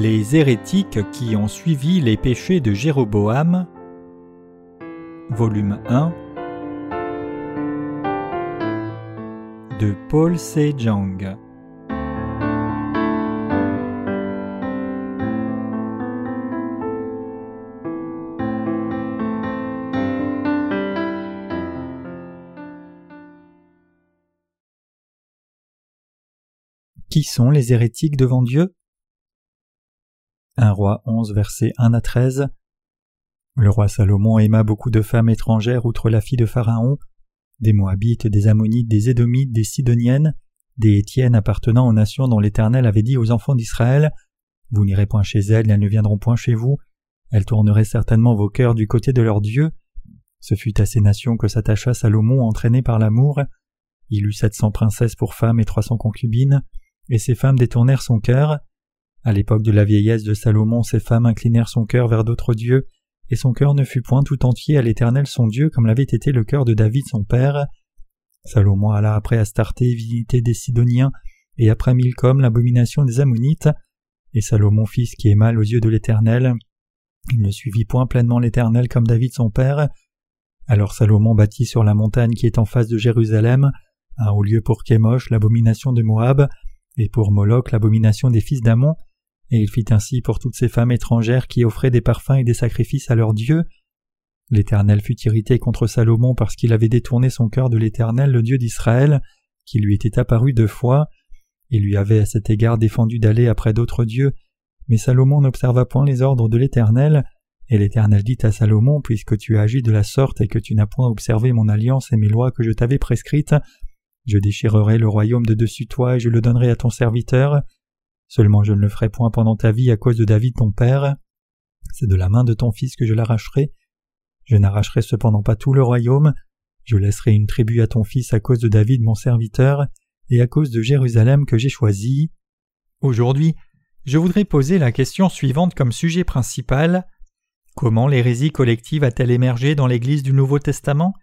Les hérétiques qui ont suivi les péchés de Jéroboam, volume 1 de Paul Sejong. Qui sont les hérétiques devant Dieu? 1 roi 11 versets 1 à 13 Le roi Salomon aima beaucoup de femmes étrangères outre la fille de Pharaon, des Moabites, des Ammonites, des Édomites, des Sidoniennes, des Étiennes appartenant aux nations dont l'Éternel avait dit aux enfants d'Israël Vous n'irez point chez elles, elles ne viendront point chez vous, elles tourneraient certainement vos cœurs du côté de leur Dieu. Ce fut à ces nations que s'attacha Salomon entraîné par l'amour. Il eut sept cents princesses pour femmes et trois cents concubines et ces femmes détournèrent son cœur. À l'époque de la vieillesse de Salomon, ces femmes inclinèrent son cœur vers d'autres dieux, et son cœur ne fut point tout entier à l'Éternel son Dieu comme l'avait été le cœur de David son père. Salomon alla après Astarté, divinité des Sidoniens, et après Milcom, l'abomination des Ammonites. Et Salomon ce qui est mal aux yeux de l'Éternel. Il ne suivit point pleinement l'Éternel comme David son père. Alors Salomon bâtit sur la montagne qui est en face de Jérusalem un haut lieu pour Kémosh, l'abomination de Moab, et pour Moloch l'abomination des fils d'Amon, et il fit ainsi pour toutes ces femmes étrangères qui offraient des parfums et des sacrifices à leurs dieux. L'Éternel fut irrité contre Salomon parce qu'il avait détourné son cœur de l'Éternel, le Dieu d'Israël, qui lui était apparu deux fois. Il lui avait à cet égard défendu d'aller après d'autres dieux, mais Salomon n'observa point les ordres de l'Éternel, et l'Éternel dit à Salomon, Puisque tu as agi de la sorte et que tu n'as point observé mon alliance et mes lois que je t'avais prescrites, je déchirerai le royaume de dessus toi et je le donnerai à ton serviteur. Seulement je ne le ferai point pendant ta vie à cause de David ton père. C'est de la main de ton fils que je l'arracherai. Je n'arracherai cependant pas tout le royaume. Je laisserai une tribu à ton fils à cause de David mon serviteur et à cause de Jérusalem que j'ai choisi. Aujourd'hui, je voudrais poser la question suivante comme sujet principal. Comment l'hérésie collective a-t-elle émergé dans l'Église du Nouveau Testament?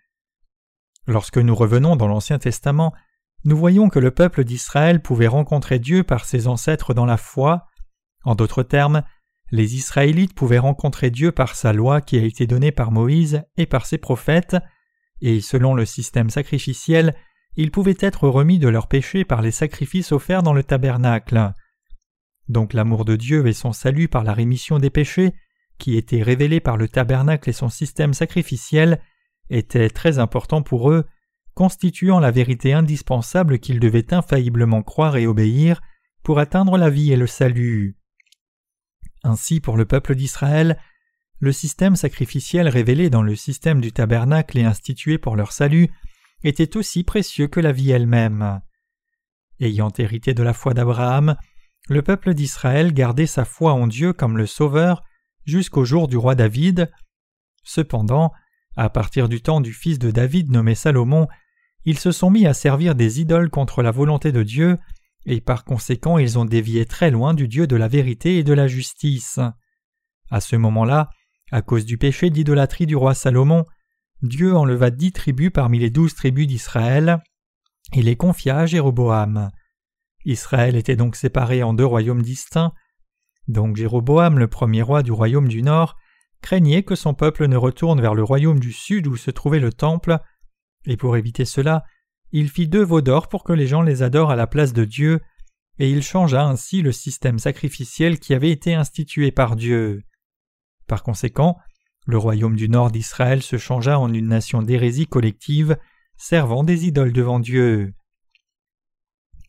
Lorsque nous revenons dans l'Ancien Testament, nous voyons que le peuple d'Israël pouvait rencontrer Dieu par ses ancêtres dans la foi. En d'autres termes, les Israélites pouvaient rencontrer Dieu par sa loi qui a été donnée par Moïse et par ses prophètes, et selon le système sacrificiel, ils pouvaient être remis de leurs péchés par les sacrifices offerts dans le tabernacle. Donc l'amour de Dieu et son salut par la rémission des péchés, qui étaient révélés par le tabernacle et son système sacrificiel, était très important pour eux, constituant la vérité indispensable qu'ils devaient infailliblement croire et obéir pour atteindre la vie et le salut. Ainsi pour le peuple d'Israël, le système sacrificiel révélé dans le système du tabernacle et institué pour leur salut était aussi précieux que la vie elle-même. Ayant hérité de la foi d'Abraham, le peuple d'Israël gardait sa foi en Dieu comme le Sauveur jusqu'au jour du roi David. Cependant, à partir du temps du fils de David nommé Salomon, ils se sont mis à servir des idoles contre la volonté de Dieu, et par conséquent ils ont dévié très loin du Dieu de la vérité et de la justice. À ce moment-là, à cause du péché d'idolâtrie du roi Salomon, Dieu enleva dix tribus parmi les douze tribus d'Israël et les confia à Jéroboam. Israël était donc séparé en deux royaumes distincts. Donc Jéroboam, le premier roi du royaume du Nord, craignait que son peuple ne retourne vers le royaume du sud où se trouvait le temple, et pour éviter cela, il fit deux veaux d'or pour que les gens les adorent à la place de Dieu, et il changea ainsi le système sacrificiel qui avait été institué par Dieu. Par conséquent, le royaume du nord d'Israël se changea en une nation d'hérésie collective, servant des idoles devant Dieu.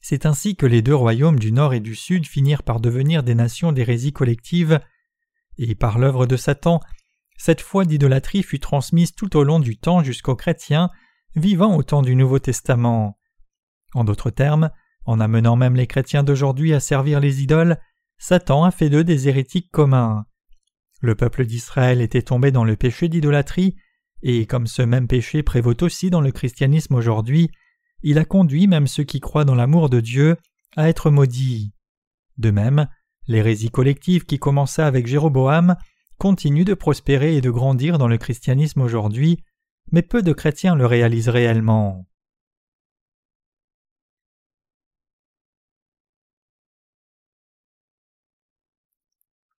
C'est ainsi que les deux royaumes du nord et du sud finirent par devenir des nations d'hérésie collective, et par l'œuvre de Satan, cette foi d'idolâtrie fut transmise tout au long du temps jusqu'aux chrétiens vivant au temps du Nouveau Testament. En d'autres termes, en amenant même les chrétiens d'aujourd'hui à servir les idoles, Satan a fait d'eux des hérétiques communs. Le peuple d'Israël était tombé dans le péché d'idolâtrie, et comme ce même péché prévaut aussi dans le christianisme aujourd'hui, il a conduit même ceux qui croient dans l'amour de Dieu à être maudits. De même, L'hérésie collective qui commença avec Jéroboam continue de prospérer et de grandir dans le christianisme aujourd'hui, mais peu de chrétiens le réalisent réellement.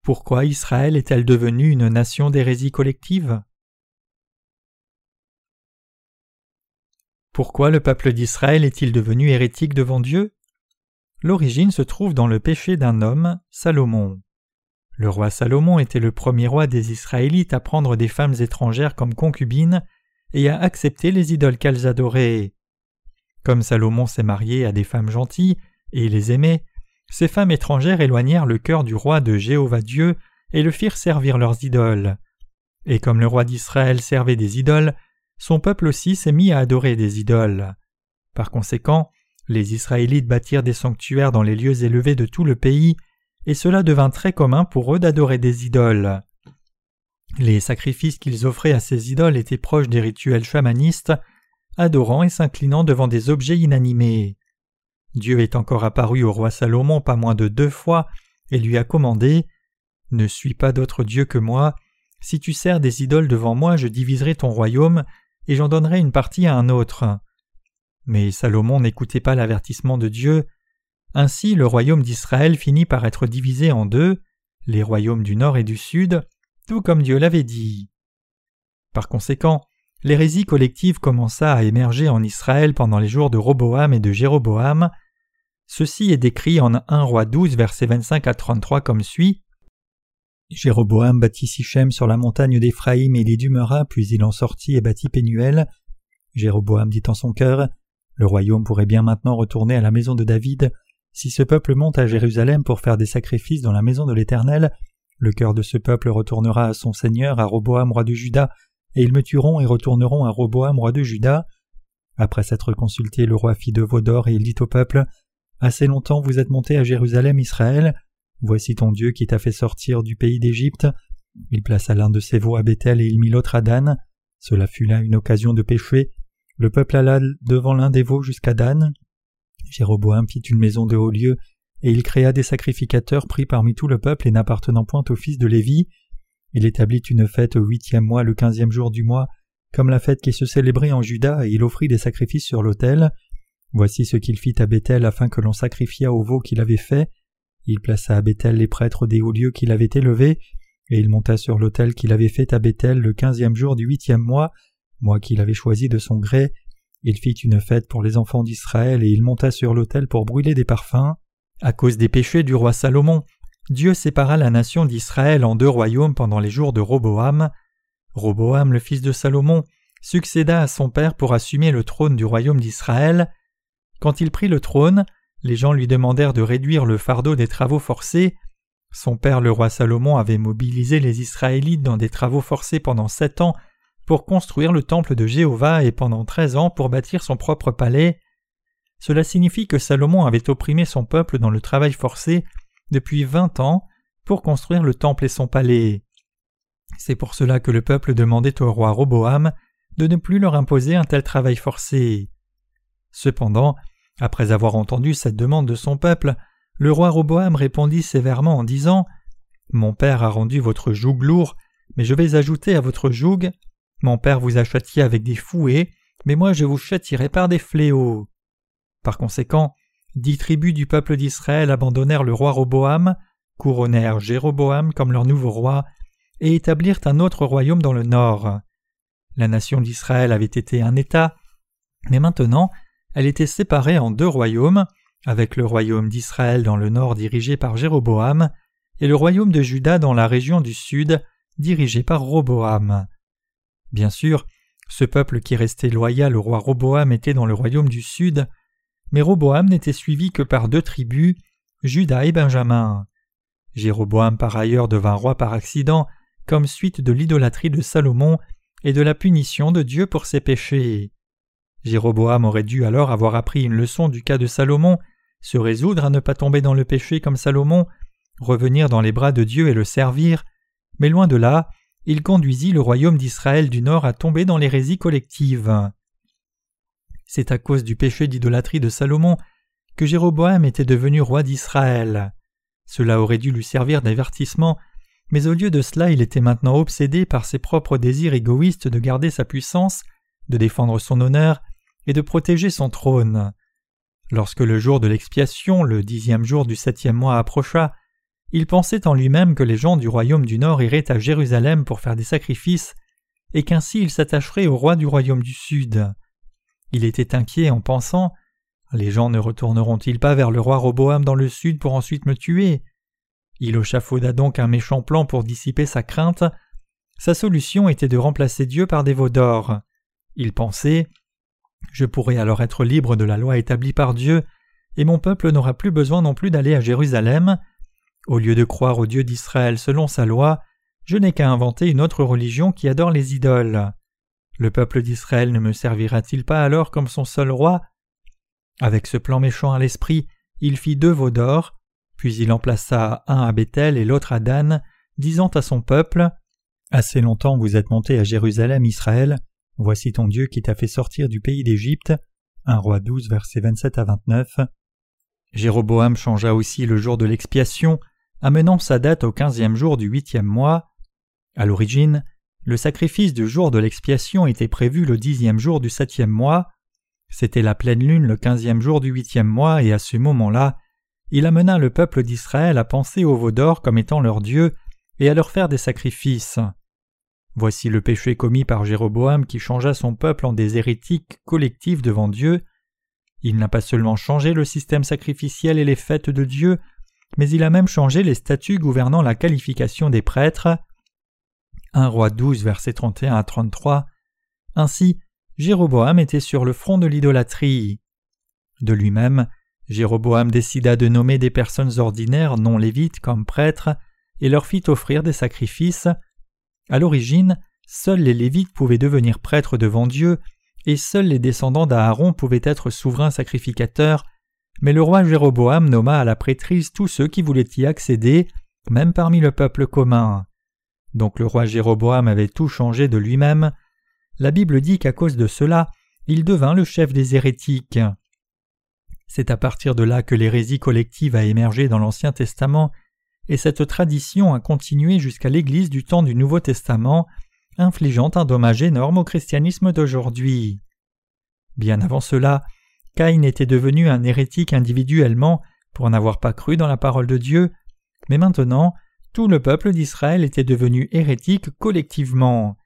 Pourquoi Israël est-elle devenue une nation d'hérésie collective? Pourquoi le peuple d'Israël est-il devenu hérétique devant Dieu? L'origine se trouve dans le péché d'un homme, Salomon. Le roi Salomon était le premier roi des Israélites à prendre des femmes étrangères comme concubines et à accepter les idoles qu'elles adoraient. Comme Salomon s'est marié à des femmes gentilles et les aimait, ces femmes étrangères éloignèrent le cœur du roi de Jéhovah Dieu et le firent servir leurs idoles. Et comme le roi d'Israël servait des idoles, son peuple aussi s'est mis à adorer des idoles. Par conséquent, les Israélites bâtirent des sanctuaires dans les lieux élevés de tout le pays, et cela devint très commun pour eux d'adorer des idoles. Les sacrifices qu'ils offraient à ces idoles étaient proches des rituels chamanistes, adorant et s'inclinant devant des objets inanimés. Dieu est encore apparu au roi Salomon pas moins de deux fois et lui a commandé Ne suis pas d'autre Dieu que moi. Si tu sers des idoles devant moi, je diviserai ton royaume et j'en donnerai une partie à un autre. Mais Salomon n'écoutait pas l'avertissement de Dieu. Ainsi le royaume d'Israël finit par être divisé en deux, les royaumes du nord et du sud, tout comme Dieu l'avait dit. Par conséquent, l'hérésie collective commença à émerger en Israël pendant les jours de Roboam et de Jéroboam. Ceci est décrit en 1 roi 12 versets 25 à 33 comme suit. Jéroboam bâtit Sichem sur la montagne d'Éphraïm et il puis il en sortit et bâtit Pénuel. Jéroboam dit en son cœur Le royaume pourrait bien maintenant retourner à la maison de David. Si ce peuple monte à Jérusalem pour faire des sacrifices dans la maison de l'Éternel, le cœur de ce peuple retournera à son Seigneur, à Roboam roi de Juda, et ils me tueront et retourneront à Roboam roi de Juda. Après s'être consulté, le roi fit de veau d'or et il dit au peuple Assez longtemps vous êtes monté à Jérusalem, Israël. Voici ton Dieu qui t'a fait sortir du pays d'Égypte. Il plaça l'un de ses veaux à Bethel et il mit l'autre à Dan. Cela fut là une occasion de pécher. Le peuple alla devant l'un des veaux jusqu'à Dan. Jéroboam fit une maison de haut lieu, et il créa des sacrificateurs pris parmi tout le peuple et n'appartenant point au fils de Lévi. Il établit une fête au huitième mois, le quinzième jour du mois, comme la fête qui se célébrait en Juda, et il offrit des sacrifices sur l'autel. Voici ce qu'il fit à Bethel afin que l'on sacrifiât au veau qu'il avait fait. Il plaça à Bethel les prêtres des hauts lieux qu'il avait élevés, et il monta sur l'autel qu'il avait fait à Bethel le quinzième jour du huitième mois, mois qu'il avait choisi de son gré. Il fit une fête pour les enfants d'Israël, et il monta sur l'autel pour brûler des parfums. À cause des péchés du roi Salomon, Dieu sépara la nation d'Israël en deux royaumes pendant les jours de Roboam. Roboam, le fils de Salomon, succéda à son père pour assumer le trône du royaume d'Israël. Quand il prit le trône, les gens lui demandèrent de réduire le fardeau des travaux forcés. Son père le roi Salomon avait mobilisé les Israélites dans des travaux forcés pendant sept ans pour construire le temple de Jéhovah et pendant treize ans pour bâtir son propre palais. Cela signifie que Salomon avait opprimé son peuple dans le travail forcé depuis vingt ans pour construire le temple et son palais. C'est pour cela que le peuple demandait au roi Roboam de ne plus leur imposer un tel travail forcé. Cependant, après avoir entendu cette demande de son peuple, le roi Roboam répondit sévèrement en disant Mon père a rendu votre joug lourd, mais je vais ajouter à votre joug Mon père vous a châtié avec des fouets, mais moi je vous châtierai par des fléaux. Par conséquent, dix tribus du peuple d'Israël abandonnèrent le roi Roboam, couronnèrent Jéroboam comme leur nouveau roi, et établirent un autre royaume dans le nord. La nation d'Israël avait été un État, mais maintenant elle était séparée en deux royaumes, avec le royaume d'Israël dans le nord dirigé par Jéroboam, et le royaume de Juda dans la région du sud dirigé par Roboam. Bien sûr, ce peuple qui restait loyal au roi Roboam était dans le royaume du sud, mais Roboam n'était suivi que par deux tribus, Juda et Benjamin. Jéroboam par ailleurs devint roi par accident, comme suite de l'idolâtrie de Salomon et de la punition de Dieu pour ses péchés. Jéroboam aurait dû alors avoir appris une leçon du cas de Salomon, se résoudre à ne pas tomber dans le péché comme Salomon, revenir dans les bras de Dieu et le servir, mais loin de là, il conduisit le royaume d'Israël du Nord à tomber dans l'hérésie collective. C'est à cause du péché d'idolâtrie de Salomon que Jéroboam était devenu roi d'Israël. Cela aurait dû lui servir d'avertissement, mais au lieu de cela il était maintenant obsédé par ses propres désirs égoïstes de garder sa puissance, de défendre son honneur et de protéger son trône. Lorsque le jour de l'expiation, le dixième jour du septième mois approcha, il pensait en lui-même que les gens du royaume du Nord iraient à Jérusalem pour faire des sacrifices, et qu'ainsi il s'attacherait au roi du royaume du Sud. Il était inquiet en pensant Les gens ne retourneront-ils pas vers le roi Roboam dans le Sud pour ensuite me tuer? Il échafauda donc un méchant plan pour dissiper sa crainte. Sa solution était de remplacer Dieu par des veaux d'or. Il pensait Je pourrai alors être libre de la loi établie par Dieu, et mon peuple n'aura plus besoin non plus d'aller à Jérusalem. Au lieu de croire au Dieu d'Israël selon sa loi, je n'ai qu'à inventer une autre religion qui adore les idoles. Le peuple d'Israël ne me servira-t-il pas alors comme son seul roi? Avec ce plan méchant à l'esprit, il fit deux veaux d'or, puis il en plaça un à Bethel et l'autre à Dan, disant à son peuple Assez longtemps vous êtes monté à Jérusalem, Israël, voici ton Dieu qui t'a fait sortir du pays d'Égypte. Un roi 12, versets 27 à 29. Jéroboam changea aussi le jour de l'expiation, amenant sa date au quinzième jour du huitième mois. À l'origine, le sacrifice du jour de l'expiation était prévu le dixième jour du septième mois. C'était la pleine lune le quinzième jour du huitième mois, et à ce moment-là, il amena le peuple d'Israël à penser aux veaux d'or comme étant leur Dieu et à leur faire des sacrifices. Voici le péché commis par Jéroboam qui changea son peuple en des hérétiques collectifs devant Dieu. Il n'a pas seulement changé le système sacrificiel et les fêtes de Dieu, mais il a même changé les statuts gouvernant la qualification des prêtres. 1 roi 12 versets 31 à 33. Ainsi, Jéroboam était sur le front de l'idolâtrie. De lui-même, Jéroboam décida de nommer des personnes ordinaires non lévites comme prêtres et leur fit offrir des sacrifices. À l'origine, seuls les lévites pouvaient devenir prêtres devant Dieu et seuls les descendants d'Aaron pouvaient être souverains sacrificateurs mais le roi Jéroboam nomma à la prêtrise tous ceux qui voulaient y accéder, même parmi le peuple commun. Donc le roi Jéroboam avait tout changé de lui-même. La Bible dit qu'à cause de cela, il devint le chef des hérétiques. C'est à partir de là que l'hérésie collective a émergé dans l'Ancien Testament, et cette tradition a continué jusqu'à l'Église du temps du Nouveau Testament, infligeant un dommage énorme au christianisme d'aujourd'hui. Bien avant cela, Caïn était devenu un hérétique individuellement pour n'avoir pas cru dans la parole de Dieu, mais maintenant tout le peuple d'Israël était devenu hérétique collectivement.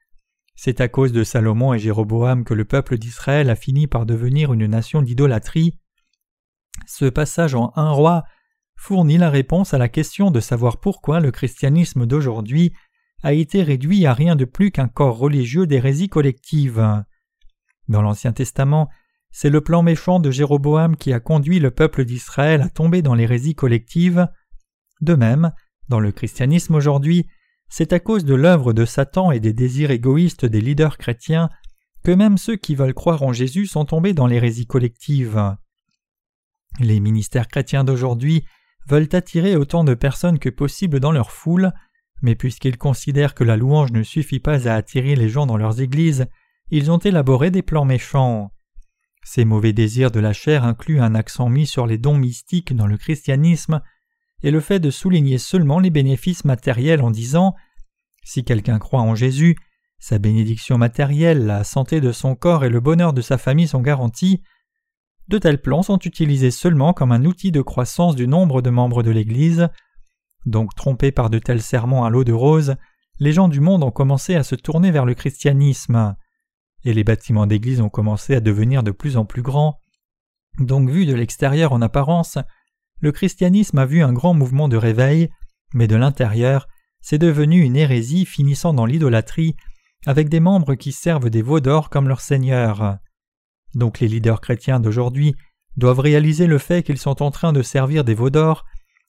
C'est à cause de Salomon et Jéroboam que le peuple d'Israël a fini par devenir une nation d'idolâtrie. Ce passage en un roi fournit la réponse à la question de savoir pourquoi le christianisme d'aujourd'hui a été réduit à rien de plus qu'un corps religieux d'hérésie collective. Dans l'Ancien Testament, c'est le plan méchant de Jéroboam qui a conduit le peuple d'Israël à tomber dans l'hérésie collective. De même, dans le christianisme aujourd'hui, c'est à cause de l'œuvre de Satan et des désirs égoïstes des leaders chrétiens que même ceux qui veulent croire en Jésus sont tombés dans l'hérésie collective. Les ministères chrétiens d'aujourd'hui veulent attirer autant de personnes que possible dans leur foule, mais puisqu'ils considèrent que la louange ne suffit pas à attirer les gens dans leurs églises, ils ont élaboré des plans méchants. Ces mauvais désirs de la chair incluent un accent mis sur les dons mystiques dans le christianisme et le fait de souligner seulement les bénéfices matériels en disant Si quelqu'un croit en Jésus, sa bénédiction matérielle, la santé de son corps et le bonheur de sa famille sont garantis. De tels plans sont utilisés seulement comme un outil de croissance du nombre de membres de l'Église. Donc trompés par de tels serments à l'eau de rose, les gens du monde ont commencé à se tourner vers le christianisme et les bâtiments d'église ont commencé à devenir de plus en plus grands. Donc vu de l'extérieur en apparence, le christianisme a vu un grand mouvement de réveil, mais de l'intérieur, c'est devenu une hérésie finissant dans l'idolâtrie, avec des membres qui servent des veaux d'or comme leur seigneur. Donc les leaders chrétiens d'aujourd'hui doivent réaliser le fait qu'ils sont en train de servir des veaux d'or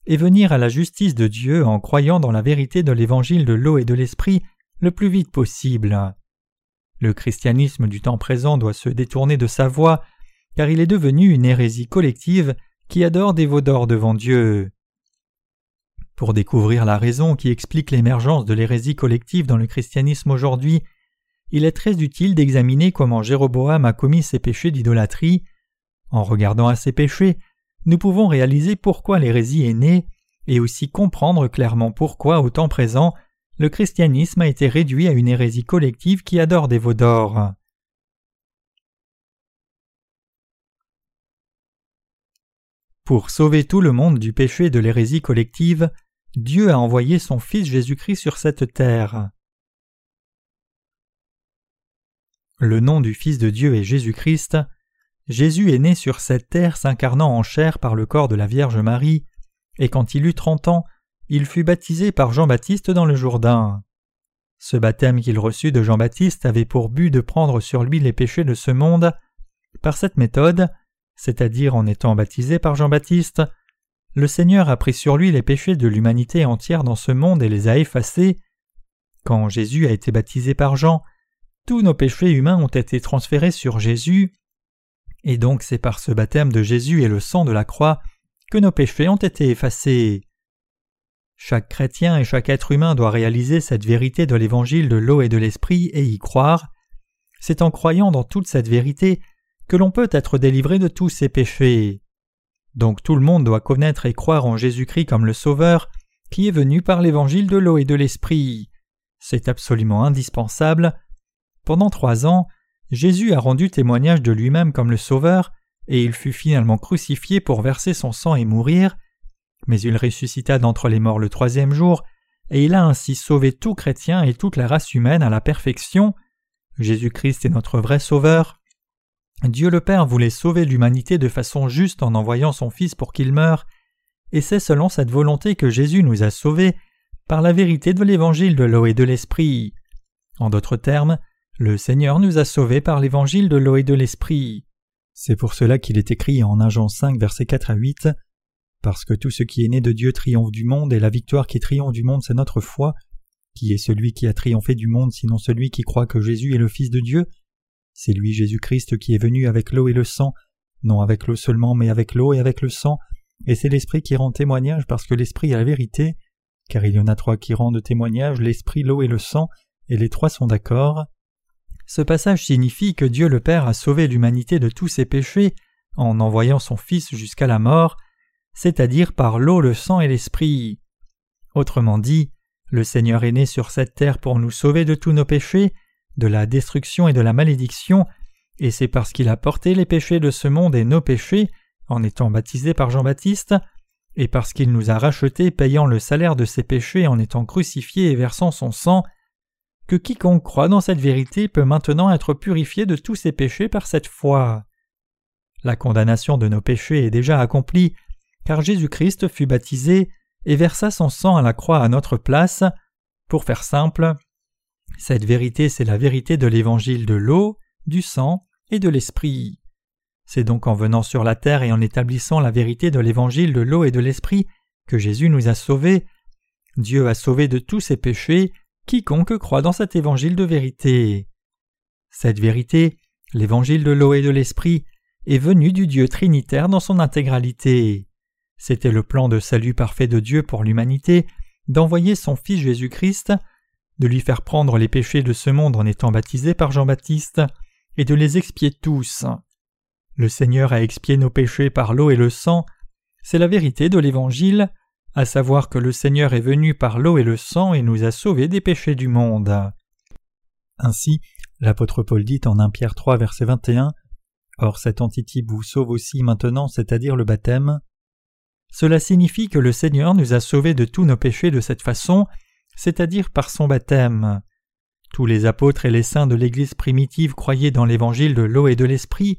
et venir à la justice de Dieu en croyant dans la vérité de l'évangile de l'eau et de l'esprit le plus vite possible. Le christianisme du temps présent doit se détourner de sa voie, car il est devenu une hérésie collective qui adore des veaux d'or devant Dieu. Pour découvrir la raison qui explique l'émergence de l'hérésie collective dans le christianisme aujourd'hui, il est très utile d'examiner comment Jéroboam a commis ses péchés d'idolâtrie. En regardant à ces péchés, nous pouvons réaliser pourquoi l'hérésie est née et aussi comprendre clairement pourquoi au temps présent le christianisme a été réduit à une hérésie collective qui adore des veaux d'or. Pour sauver tout le monde du péché de l'hérésie collective, Dieu a envoyé son Fils Jésus-Christ sur cette terre. Le nom du Fils de Dieu est Jésus-Christ. Jésus est né sur cette terre s'incarnant en chair par le corps de la Vierge Marie, et quand il eut trente ans, il fut baptisé par Jean-Baptiste dans le Jourdain. Ce baptême qu'il reçut de Jean-Baptiste avait pour but de prendre sur lui les péchés de ce monde. Par cette méthode, c'est-à-dire en étant baptisé par Jean-Baptiste, le Seigneur a pris sur lui les péchés de l'humanité entière dans ce monde et les a effacés. Quand Jésus a été baptisé par Jean, tous nos péchés humains ont été transférés sur Jésus, et donc c'est par ce baptême de Jésus et le sang de la croix que nos péchés ont été effacés. Chaque chrétien et chaque être humain doit réaliser cette vérité de l'évangile de l'eau et de l'esprit et y croire. C'est en croyant dans toute cette vérité que l'on peut être délivré de tous ses péchés. Donc tout le monde doit connaître et croire en Jésus-Christ comme le Sauveur, qui est venu par l'évangile de l'eau et de l'esprit. C'est absolument indispensable. Pendant trois ans, Jésus a rendu témoignage de lui-même comme le Sauveur, et il fut finalement crucifié pour verser son sang et mourir, mais il ressuscita d'entre les morts le troisième jour, et il a ainsi sauvé tout chrétien et toute la race humaine à la perfection. Jésus-Christ est notre vrai Sauveur. Dieu le Père voulait sauver l'humanité de façon juste en envoyant son Fils pour qu'il meure, et c'est selon cette volonté que Jésus nous a sauvés par la vérité de l'évangile de l'eau et de l'esprit. En d'autres termes, le Seigneur nous a sauvés par l'évangile de l'eau et de l'esprit. C'est pour cela qu'il est écrit en Agent 5 versets 4 à 8 Parce que tout ce qui est né de Dieu triomphe du monde et la victoire qui triomphe du monde c'est notre foi. Qui est celui qui a triomphé du monde sinon celui qui croit que Jésus est le Fils de Dieu C'est lui Jésus-Christ qui est venu avec l'eau et le sang, non avec l'eau seulement mais avec l'eau et avec le sang, et c'est l'Esprit qui rend témoignage parce que l'Esprit est la vérité, car il y en a trois qui rendent témoignage, l'Esprit, l'eau et le sang, et les trois sont d'accord. Ce passage signifie que Dieu le Père a sauvé l'humanité de tous ses péchés en envoyant son Fils jusqu'à la mort, c'est-à-dire par l'eau, le sang et l'Esprit. Autrement dit, le Seigneur est né sur cette terre pour nous sauver de tous nos péchés, de la destruction et de la malédiction, et c'est parce qu'il a porté les péchés de ce monde et nos péchés, en étant baptisé par Jean-Baptiste, et parce qu'il nous a rachetés payant le salaire de ses péchés en étant crucifié et versant son sang, que quiconque croit dans cette vérité peut maintenant être purifié de tous ses péchés par cette foi. La condamnation de nos péchés est déjà accomplie, car Jésus-Christ fut baptisé et versa son sang à la croix à notre place. Pour faire simple, cette vérité c'est la vérité de l'évangile de l'eau, du sang et de l'esprit. C'est donc en venant sur la terre et en établissant la vérité de l'évangile de l'eau et de l'esprit que Jésus nous a sauvés. Dieu a sauvé de tous ses péchés quiconque croit dans cet évangile de vérité. Cette vérité, l'évangile de l'eau et de l'esprit, est venue du Dieu trinitaire dans son intégralité. C'était le plan de salut parfait de Dieu pour l'humanité d'envoyer son Fils Jésus-Christ, de lui faire prendre les péchés de ce monde en étant baptisé par Jean-Baptiste, et de les expier tous. Le Seigneur a expié nos péchés par l'eau et le sang, c'est la vérité de l'Évangile, à savoir que le Seigneur est venu par l'eau et le sang et nous a sauvés des péchés du monde. Ainsi, l'apôtre Paul dit en 1 Pierre 3 verset 21 Or cet antitype vous sauve aussi maintenant, c'est-à-dire le baptême. Cela signifie que le Seigneur nous a sauvés de tous nos péchés de cette façon, c'est-à-dire par son baptême. Tous les apôtres et les saints de l'Église primitive croyaient dans l'évangile de l'eau et de l'esprit.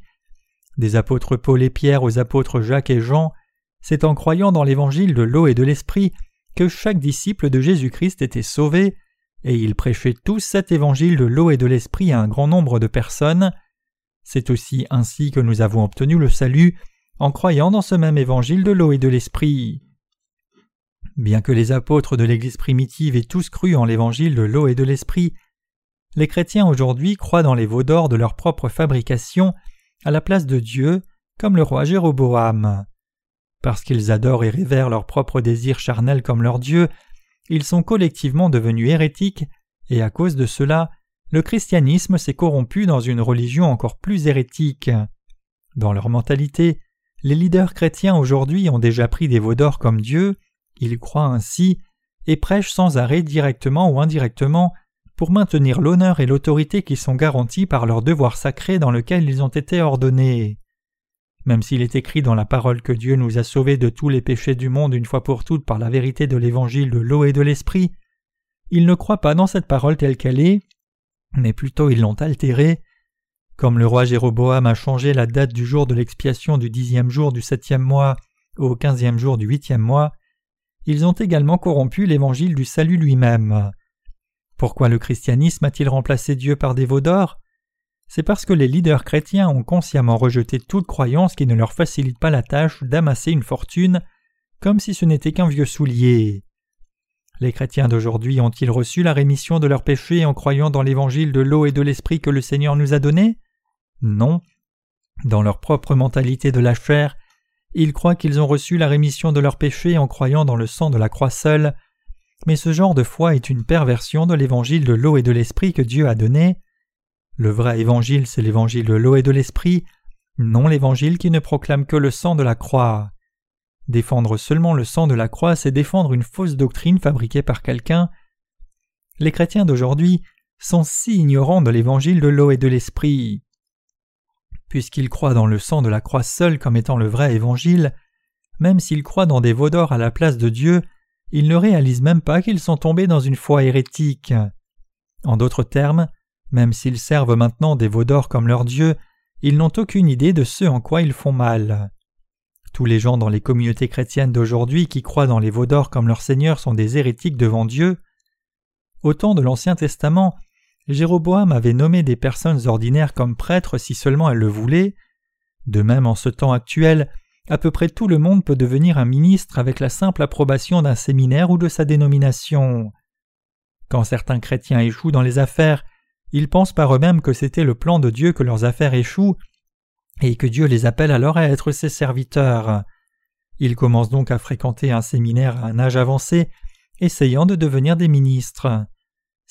Des apôtres Paul et Pierre aux apôtres Jacques et Jean, c'est en croyant dans l'évangile de l'eau et de l'esprit que chaque disciple de Jésus-Christ était sauvé, et ils prêchaient tous cet évangile de l'eau et de l'esprit à un grand nombre de personnes. C'est aussi ainsi que nous avons obtenu le salut en croyant dans ce même évangile de l'eau et de l'esprit. Bien que les apôtres de l'Église primitive aient tous cru en l'évangile de l'eau et de l'esprit, les chrétiens aujourd'hui croient dans les veaux d'or de leur propre fabrication à la place de Dieu, comme le roi Jéroboam. Parce qu'ils adorent et révèrent leurs propres désirs charnels comme leur Dieu, ils sont collectivement devenus hérétiques, et à cause de cela, le christianisme s'est corrompu dans une religion encore plus hérétique. Dans leur mentalité, les leaders chrétiens aujourd'hui ont déjà pris des veaux d'or comme Dieu, ils croient ainsi, et prêchent sans arrêt directement ou indirectement pour maintenir l'honneur et l'autorité qui sont garantis par leur devoir sacré dans lequel ils ont été ordonnés. même s'il est écrit dans la parole que Dieu nous a sauvés de tous les péchés du monde une fois pour toutes par la vérité de l'évangile de l'eau et de l'esprit, ils ne croient pas dans cette parole telle qu'elle est, mais plutôt ils l'ont altérée. Comme le roi Jéroboam a changé la date du jour de l'expiation du dixième jour du septième mois au quinzième jour du huitième mois, ils ont également corrompu l'évangile du salut lui-même. Pourquoi le christianisme a-t-il remplacé Dieu par des veaux d'or? C'est parce que les leaders chrétiens ont consciemment rejeté toute croyance qui ne leur facilite pas la tâche d'amasser une fortune, comme si ce n'était qu'un vieux soulier. Les chrétiens d'aujourd'hui ont-ils reçu la rémission de leurs péchés en croyant dans l'évangile de l'eau et de l'esprit que le Seigneur nous a donné? Non. Dans leur propre mentalité de la chair, ils croient qu'ils ont reçu la rémission de leurs péchés en croyant dans le sang de la croix seule, mais ce genre de foi est une perversion de l'évangile de l'eau et de l'esprit que Dieu a donné. Le vrai évangile, c'est l'évangile de l'eau et de l'esprit, non l'évangile qui ne proclame que le sang de la croix. Défendre seulement le sang de la croix, c'est défendre une fausse doctrine fabriquée par quelqu'un. Les chrétiens d'aujourd'hui sont si ignorants de l'évangile de l'eau et de l'esprit. Puisqu'ils croient dans le sang de la croix seul comme étant le vrai évangile, même s'ils croient dans des veaux à la place de Dieu, ils ne réalisent même pas qu'ils sont tombés dans une foi hérétique. En d'autres termes, même s'ils servent maintenant des veaux comme leur Dieu, ils n'ont aucune idée de ce en quoi ils font mal. Tous les gens dans les communautés chrétiennes d'aujourd'hui qui croient dans les veaux comme leur Seigneur sont des hérétiques devant Dieu. Au temps de l'Ancien Testament, Jéroboam avait nommé des personnes ordinaires comme prêtres si seulement elles le voulaient. De même, en ce temps actuel, à peu près tout le monde peut devenir un ministre avec la simple approbation d'un séminaire ou de sa dénomination. Quand certains chrétiens échouent dans les affaires, ils pensent par eux-mêmes que c'était le plan de Dieu que leurs affaires échouent, et que Dieu les appelle alors à être ses serviteurs. Ils commencent donc à fréquenter un séminaire à un âge avancé, essayant de devenir des ministres.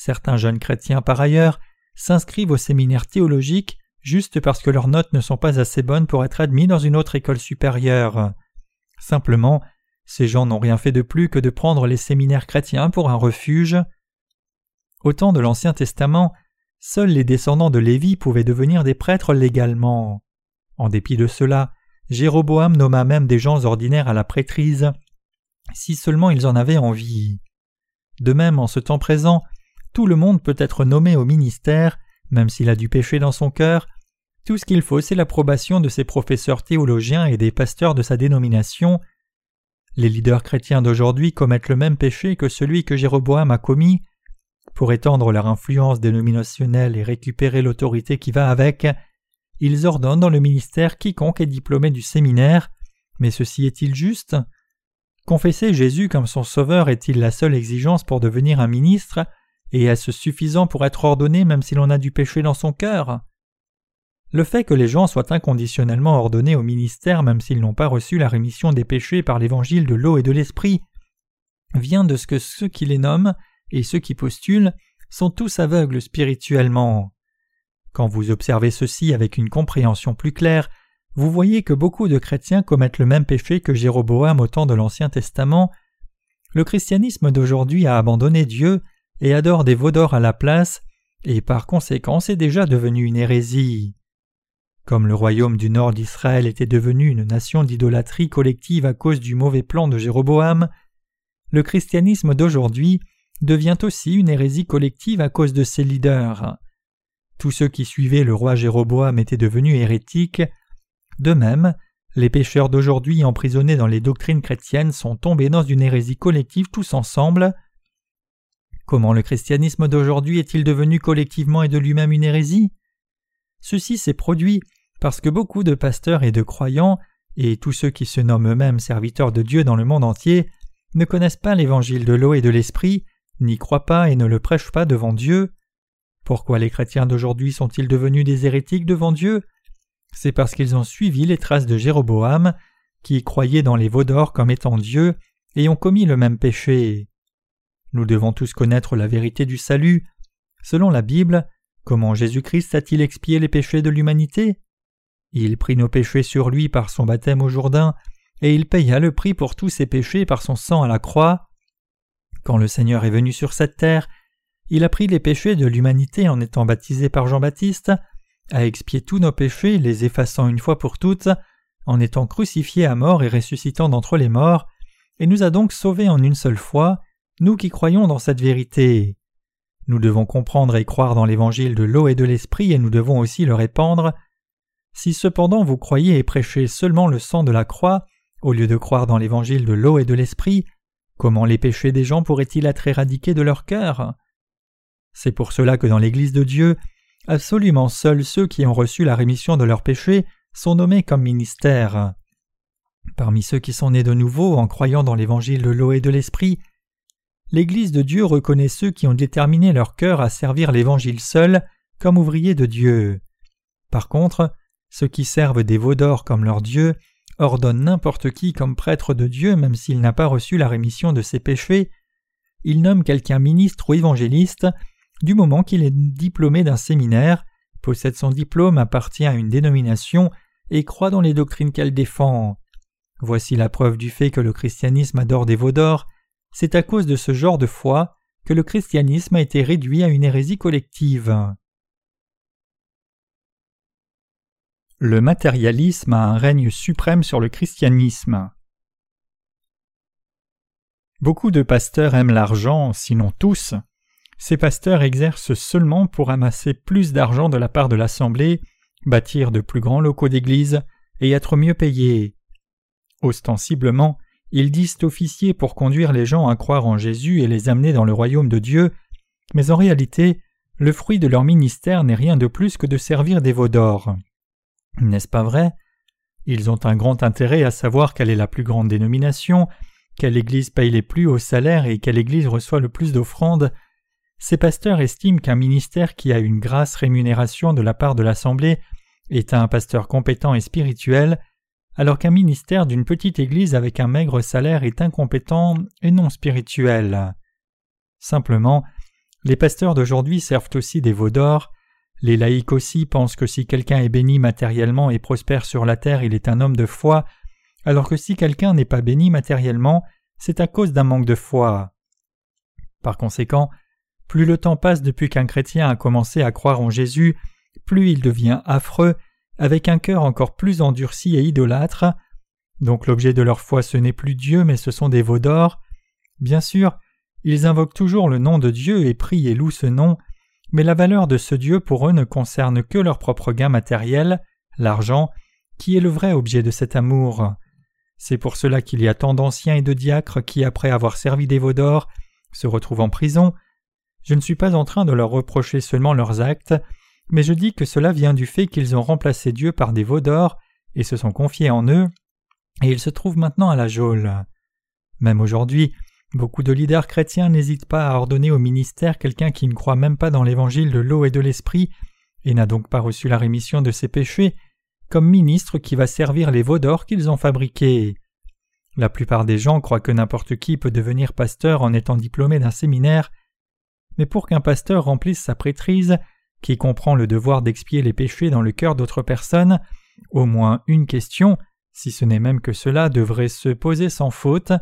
Certains jeunes chrétiens, par ailleurs, s'inscrivent au séminaire théologique juste parce que leurs notes ne sont pas assez bonnes pour être admis dans une autre école supérieure. Simplement, ces gens n'ont rien fait de plus que de prendre les séminaires chrétiens pour un refuge. Au temps de l'Ancien Testament, seuls les descendants de Lévi pouvaient devenir des prêtres légalement. En dépit de cela, Jéroboam nomma même des gens ordinaires à la prêtrise, si seulement ils en avaient envie. De même, en ce temps présent, tout le monde peut être nommé au ministère, même s'il a du péché dans son cœur, tout ce qu'il faut c'est l'approbation de ses professeurs théologiens et des pasteurs de sa dénomination. Les leaders chrétiens d'aujourd'hui commettent le même péché que celui que Jéroboam a commis. Pour étendre leur influence dénominationnelle et récupérer l'autorité qui va avec, ils ordonnent dans le ministère quiconque est diplômé du séminaire. Mais ceci est-il juste? Confesser Jésus comme son sauveur est-il la seule exigence pour devenir un ministre? Et est-ce suffisant pour être ordonné même si l'on a du péché dans son cœur? Le fait que les gens soient inconditionnellement ordonnés au ministère même s'ils n'ont pas reçu la rémission des péchés par l'évangile de l'eau et de l'esprit vient de ce que ceux qui les nomment et ceux qui postulent sont tous aveugles spirituellement. Quand vous observez ceci avec une compréhension plus claire, vous voyez que beaucoup de chrétiens commettent le même péché que Jéroboam au temps de l'Ancien Testament. Le christianisme d'aujourd'hui a abandonné Dieu et adore des veaux à la place, et par conséquent c'est déjà devenu une hérésie. Comme le royaume du nord d'Israël était devenu une nation d'idolâtrie collective à cause du mauvais plan de Jéroboam, le christianisme d'aujourd'hui devient aussi une hérésie collective à cause de ses leaders. Tous ceux qui suivaient le roi Jéroboam étaient devenus hérétiques. De même, les pécheurs d'aujourd'hui emprisonnés dans les doctrines chrétiennes sont tombés dans une hérésie collective tous ensemble. Comment le christianisme d'aujourd'hui est-il devenu collectivement et de lui-même une hérésie? Ceci s'est produit parce que beaucoup de pasteurs et de croyants, et tous ceux qui se nomment eux-mêmes serviteurs de Dieu dans le monde entier, ne connaissent pas l'évangile de l'eau et de l'esprit, n'y croient pas et ne le prêchent pas devant Dieu. Pourquoi les chrétiens d'aujourd'hui sont-ils devenus des hérétiques devant Dieu? C'est parce qu'ils ont suivi les traces de Jéroboam, qui croyait dans les veaux d'or comme étant Dieu, et ont commis le même péché. Nous devons tous connaître la vérité du salut. Selon la Bible, comment Jésus-Christ a-t-il expié les péchés de l'humanité? Il prit nos péchés sur lui par son baptême au Jourdain, et il paya le prix pour tous ses péchés par son sang à la croix. Quand le Seigneur est venu sur cette terre, il a pris les péchés de l'humanité en étant baptisé par Jean-Baptiste, a expié tous nos péchés, les effaçant une fois pour toutes, en étant crucifié à mort et ressuscitant d'entre les morts, et nous a donc sauvés en une seule fois, nous qui croyons dans cette vérité. Nous devons comprendre et croire dans l'évangile de l'eau et de l'esprit et nous devons aussi le répandre. Si cependant vous croyez et prêchez seulement le sang de la croix, au lieu de croire dans l'évangile de l'eau et de l'esprit, comment les péchés des gens pourraient-ils être éradiqués de leur cœur? C'est pour cela que dans l'Église de Dieu, absolument seuls ceux qui ont reçu la rémission de leurs péchés sont nommés comme ministères. Parmi ceux qui sont nés de nouveau en croyant dans l'évangile de l'eau et de l'esprit, l'Église de Dieu reconnaît ceux qui ont déterminé leur cœur à servir l'Évangile seul comme ouvriers de Dieu. Par contre, ceux qui servent des veaux comme leur Dieu ordonnent n'importe qui comme prêtre de Dieu même s'il n'a pas reçu la rémission de ses péchés. Ils nomment quelqu'un ministre ou évangéliste du moment qu'il est diplômé d'un séminaire, possède son diplôme, appartient à une dénomination et croit dans les doctrines qu'elle défend. Voici la preuve du fait que le christianisme adore des veaux c'est à cause de ce genre de foi que le christianisme a été réduit à une hérésie collective. Le matérialisme a un règne suprême sur le christianisme. Beaucoup de pasteurs aiment l'argent, sinon tous. Ces pasteurs exercent seulement pour amasser plus d'argent de la part de l'Assemblée, bâtir de plus grands locaux d'église et être mieux payés. Ostensiblement, ils disent officiers pour conduire les gens à croire en Jésus et les amener dans le royaume de Dieu, mais en réalité, le fruit de leur ministère n'est rien de plus que de servir des veaux d'or. N'est-ce pas vrai? Ils ont un grand intérêt à savoir quelle est la plus grande dénomination, quelle Église paye les plus hauts salaires et quelle Église reçoit le plus d'offrandes. Ces pasteurs estiment qu'un ministère qui a une grasse rémunération de la part de l'Assemblée est un pasteur compétent et spirituel, alors qu'un ministère d'une petite église avec un maigre salaire est incompétent et non spirituel. Simplement, les pasteurs d'aujourd'hui servent aussi des veaux d'or, les laïcs aussi pensent que si quelqu'un est béni matériellement et prospère sur la terre, il est un homme de foi, alors que si quelqu'un n'est pas béni matériellement, c'est à cause d'un manque de foi. Par conséquent, plus le temps passe depuis qu'un chrétien a commencé à croire en Jésus, plus il devient affreux avec un cœur encore plus endurci et idolâtre. Donc l'objet de leur foi ce n'est plus Dieu mais ce sont des veaux d'or. Bien sûr, ils invoquent toujours le nom de Dieu et prient et louent ce nom, mais la valeur de ce Dieu pour eux ne concerne que leur propre gain matériel, l'argent, qui est le vrai objet de cet amour. C'est pour cela qu'il y a tant d'anciens et de diacres qui, après avoir servi des veaux d'or, se retrouvent en prison. Je ne suis pas en train de leur reprocher seulement leurs actes, mais je dis que cela vient du fait qu'ils ont remplacé Dieu par des veaux d'or et se sont confiés en eux, et ils se trouvent maintenant à la geôle. Même aujourd'hui, beaucoup de leaders chrétiens n'hésitent pas à ordonner au ministère quelqu'un qui ne croit même pas dans l'évangile de l'eau et de l'esprit, et n'a donc pas reçu la rémission de ses péchés, comme ministre qui va servir les veaux d'or qu'ils ont fabriqués. La plupart des gens croient que n'importe qui peut devenir pasteur en étant diplômé d'un séminaire, mais pour qu'un pasteur remplisse sa prêtrise, qui comprend le devoir d'expier les péchés dans le cœur d'autres personnes, au moins une question, si ce n'est même que cela, devrait se poser sans faute.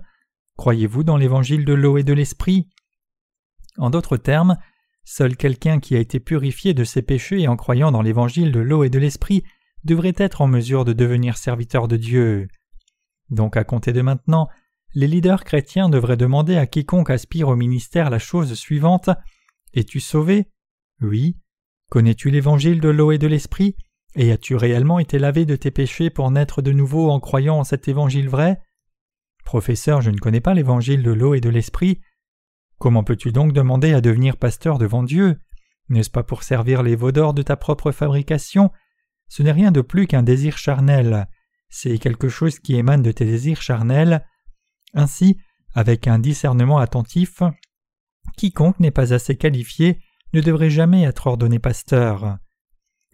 Croyez-vous dans l'évangile de l'eau et de l'esprit? En d'autres termes, seul quelqu'un qui a été purifié de ses péchés en croyant dans l'évangile de l'eau et de l'esprit devrait être en mesure de devenir serviteur de Dieu. Donc à compter de maintenant, les leaders chrétiens devraient demander à quiconque aspire au ministère la chose suivante Es-tu sauvé? Oui. Connais-tu l'évangile de l'eau et de l'esprit? Et as-tu réellement été lavé de tes péchés pour naître de nouveau en croyant en cet évangile vrai? Professeur, je ne connais pas l'évangile de l'eau et de l'esprit. Comment peux-tu donc demander à devenir pasteur devant Dieu? N'est-ce pas pour servir les veaux d'or de ta propre fabrication? Ce n'est rien de plus qu'un désir charnel. C'est quelque chose qui émane de tes désirs charnels. Ainsi, avec un discernement attentif, quiconque n'est pas assez qualifié ne devrait jamais être ordonné pasteur.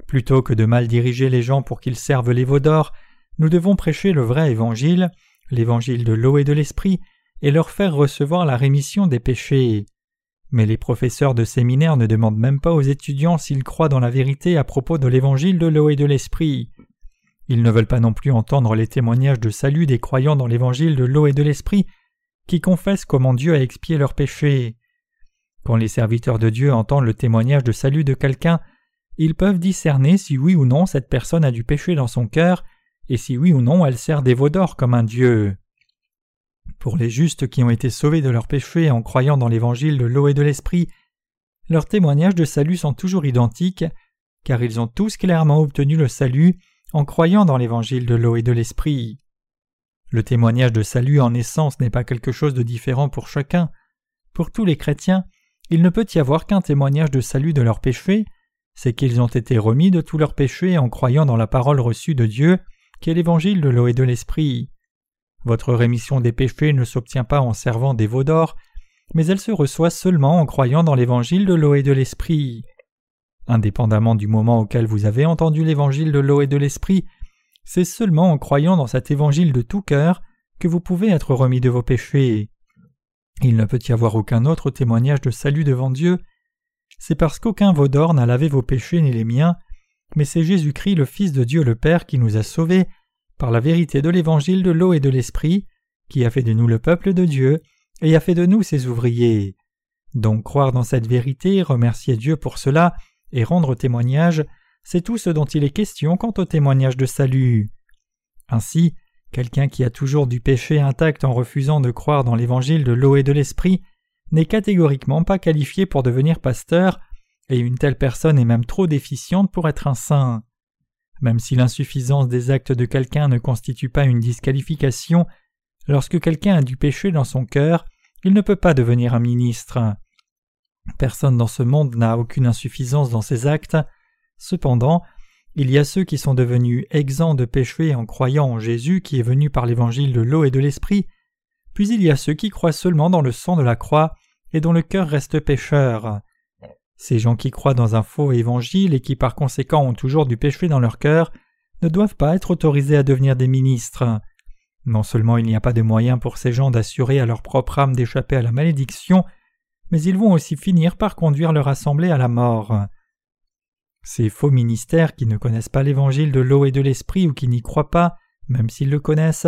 Plutôt que de mal diriger les gens pour qu'ils servent les veaux d'or, nous devons prêcher le vrai évangile, l'évangile de l'eau et de l'esprit, et leur faire recevoir la rémission des péchés. Mais les professeurs de séminaire ne demandent même pas aux étudiants s'ils croient dans la vérité à propos de l'évangile de l'eau et de l'esprit. Ils ne veulent pas non plus entendre les témoignages de salut des croyants dans l'évangile de l'eau et de l'esprit, qui confessent comment Dieu a expié leurs péchés. Quand les serviteurs de Dieu entendent le témoignage de salut de quelqu'un, ils peuvent discerner si oui ou non cette personne a du péché dans son cœur et si oui ou non elle sert des veaux d'or comme un dieu. Pour les justes qui ont été sauvés de leurs péchés en croyant dans l'évangile de l'eau et de l'esprit, leurs témoignages de salut sont toujours identiques, car ils ont tous clairement obtenu le salut en croyant dans l'évangile de l'eau et de l'esprit. Le témoignage de salut en essence n'est pas quelque chose de différent pour chacun. Pour tous les chrétiens, il ne peut y avoir qu'un témoignage de salut de leurs péchés, c'est qu'ils ont été remis de tous leurs péchés en croyant dans la parole reçue de Dieu, qui est l'évangile de l'eau et de l'esprit. Votre rémission des péchés ne s'obtient pas en servant des veaux d'or, mais elle se reçoit seulement en croyant dans l'évangile de l'eau et de l'esprit. Indépendamment du moment auquel vous avez entendu l'évangile de l'eau et de l'esprit, c'est seulement en croyant dans cet évangile de tout cœur que vous pouvez être remis de vos péchés. Il ne peut y avoir aucun autre témoignage de salut devant Dieu. C'est parce qu'aucun vaudor n'a lavé vos péchés ni les miens, mais c'est Jésus-Christ le Fils de Dieu le Père qui nous a sauvés par la vérité de l'évangile de l'eau et de l'esprit, qui a fait de nous le peuple de Dieu et a fait de nous ses ouvriers. Donc croire dans cette vérité, remercier Dieu pour cela et rendre témoignage, c'est tout ce dont il est question quant au témoignage de salut. Ainsi, quelqu'un qui a toujours du péché intact en refusant de croire dans l'évangile de l'eau et de l'esprit n'est catégoriquement pas qualifié pour devenir pasteur, et une telle personne est même trop déficiente pour être un saint. Même si l'insuffisance des actes de quelqu'un ne constitue pas une disqualification, lorsque quelqu'un a du péché dans son cœur, il ne peut pas devenir un ministre. Personne dans ce monde n'a aucune insuffisance dans ses actes. Cependant, il y a ceux qui sont devenus exempts de péché en croyant en Jésus qui est venu par l'évangile de l'eau et de l'esprit, puis il y a ceux qui croient seulement dans le sang de la croix et dont le cœur reste pécheur. Ces gens qui croient dans un faux évangile et qui par conséquent ont toujours du péché dans leur cœur ne doivent pas être autorisés à devenir des ministres. Non seulement il n'y a pas de moyen pour ces gens d'assurer à leur propre âme d'échapper à la malédiction, mais ils vont aussi finir par conduire leur assemblée à la mort. Ces faux ministères qui ne connaissent pas l'évangile de l'eau et de l'esprit ou qui n'y croient pas, même s'ils le connaissent,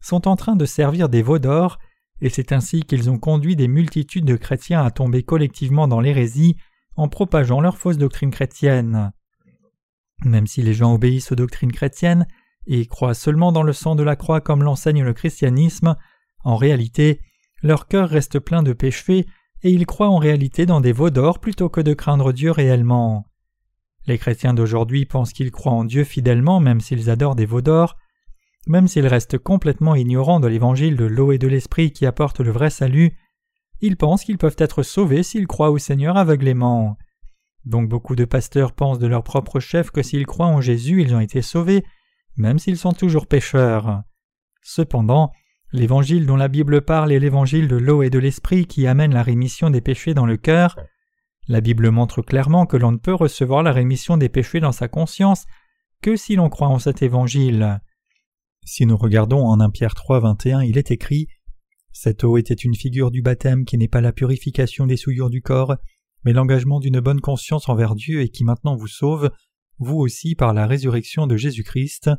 sont en train de servir des veaux d'or, et c'est ainsi qu'ils ont conduit des multitudes de chrétiens à tomber collectivement dans l'hérésie en propageant leurs fausses doctrines chrétiennes. Même si les gens obéissent aux doctrines chrétiennes et croient seulement dans le sang de la croix comme l'enseigne le christianisme, en réalité, leur cœur reste plein de péchés et ils croient en réalité dans des veaux d'or plutôt que de craindre Dieu réellement. Les chrétiens d'aujourd'hui pensent qu'ils croient en Dieu fidèlement même s'ils adorent des veaux d'or, même s'ils restent complètement ignorants de l'évangile de l'eau et de l'esprit qui apporte le vrai salut, ils pensent qu'ils peuvent être sauvés s'ils croient au Seigneur aveuglément. Donc beaucoup de pasteurs pensent de leur propre chef que s'ils croient en Jésus ils ont été sauvés, même s'ils sont toujours pécheurs. Cependant, L'évangile dont la Bible parle est l'évangile de l'eau et de l'esprit qui amène la rémission des péchés dans le cœur. La Bible montre clairement que l'on ne peut recevoir la rémission des péchés dans sa conscience que si l'on croit en cet évangile. Si nous regardons en 1 Pierre 3, 21, il est écrit Cette eau était une figure du baptême qui n'est pas la purification des souillures du corps, mais l'engagement d'une bonne conscience envers Dieu et qui maintenant vous sauve, vous aussi par la résurrection de Jésus-Christ.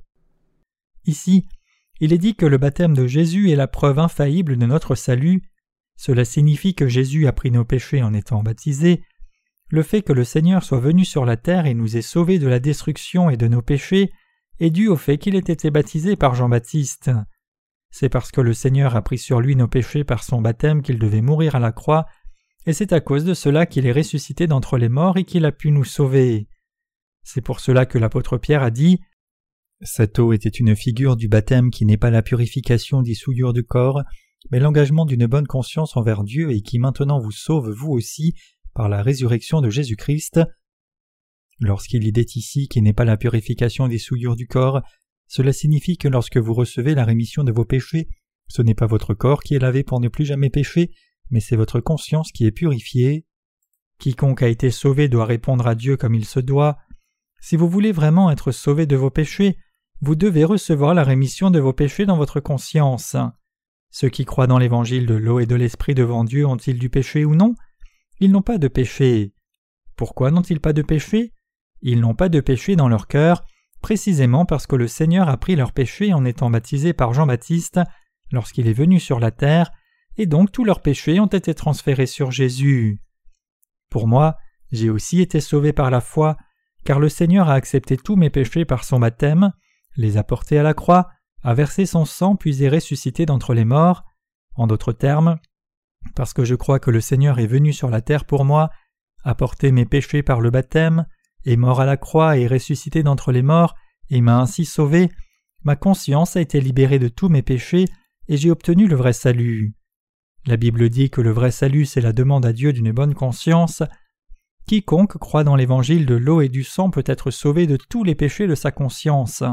Ici, il est dit que le baptême de Jésus est la preuve infaillible de notre salut. Cela signifie que Jésus a pris nos péchés en étant baptisé. Le fait que le Seigneur soit venu sur la terre et nous ait sauvés de la destruction et de nos péchés est dû au fait qu'il ait été baptisé par Jean-Baptiste. C'est parce que le Seigneur a pris sur lui nos péchés par son baptême qu'il devait mourir à la croix, et c'est à cause de cela qu'il est ressuscité d'entre les morts et qu'il a pu nous sauver. C'est pour cela que l'apôtre Pierre a dit cette eau était une figure du baptême qui n'est pas la purification des souillures du corps, mais l'engagement d'une bonne conscience envers Dieu et qui maintenant vous sauve vous aussi par la résurrection de Jésus-Christ. Lorsqu'il est ici qui n'est pas la purification des souillures du corps, cela signifie que lorsque vous recevez la rémission de vos péchés, ce n'est pas votre corps qui est lavé pour ne plus jamais pécher, mais c'est votre conscience qui est purifiée. Quiconque a été sauvé doit répondre à Dieu comme il se doit. Si vous voulez vraiment être sauvé de vos péchés, vous devez recevoir la rémission de vos péchés dans votre conscience. Ceux qui croient dans l'évangile de l'eau et de l'esprit devant Dieu ont-ils du péché ou non? Ils n'ont pas de péché. Pourquoi n'ont-ils pas de péché? Ils n'ont pas de péché dans leur cœur, précisément parce que le Seigneur a pris leurs péchés en étant baptisé par Jean-Baptiste lorsqu'il est venu sur la terre, et donc tous leurs péchés ont été transférés sur Jésus. Pour moi, j'ai aussi été sauvé par la foi, car le Seigneur a accepté tous mes péchés par son baptême, les a portés à la croix, a versé son sang puis est ressuscité d'entre les morts. En d'autres termes, parce que je crois que le Seigneur est venu sur la terre pour moi, a porté mes péchés par le baptême, est mort à la croix et ressuscité d'entre les morts, et m'a ainsi sauvé, ma conscience a été libérée de tous mes péchés, et j'ai obtenu le vrai salut. La Bible dit que le vrai salut c'est la demande à Dieu d'une bonne conscience. Quiconque croit dans l'évangile de l'eau et du sang peut être sauvé de tous les péchés de sa conscience.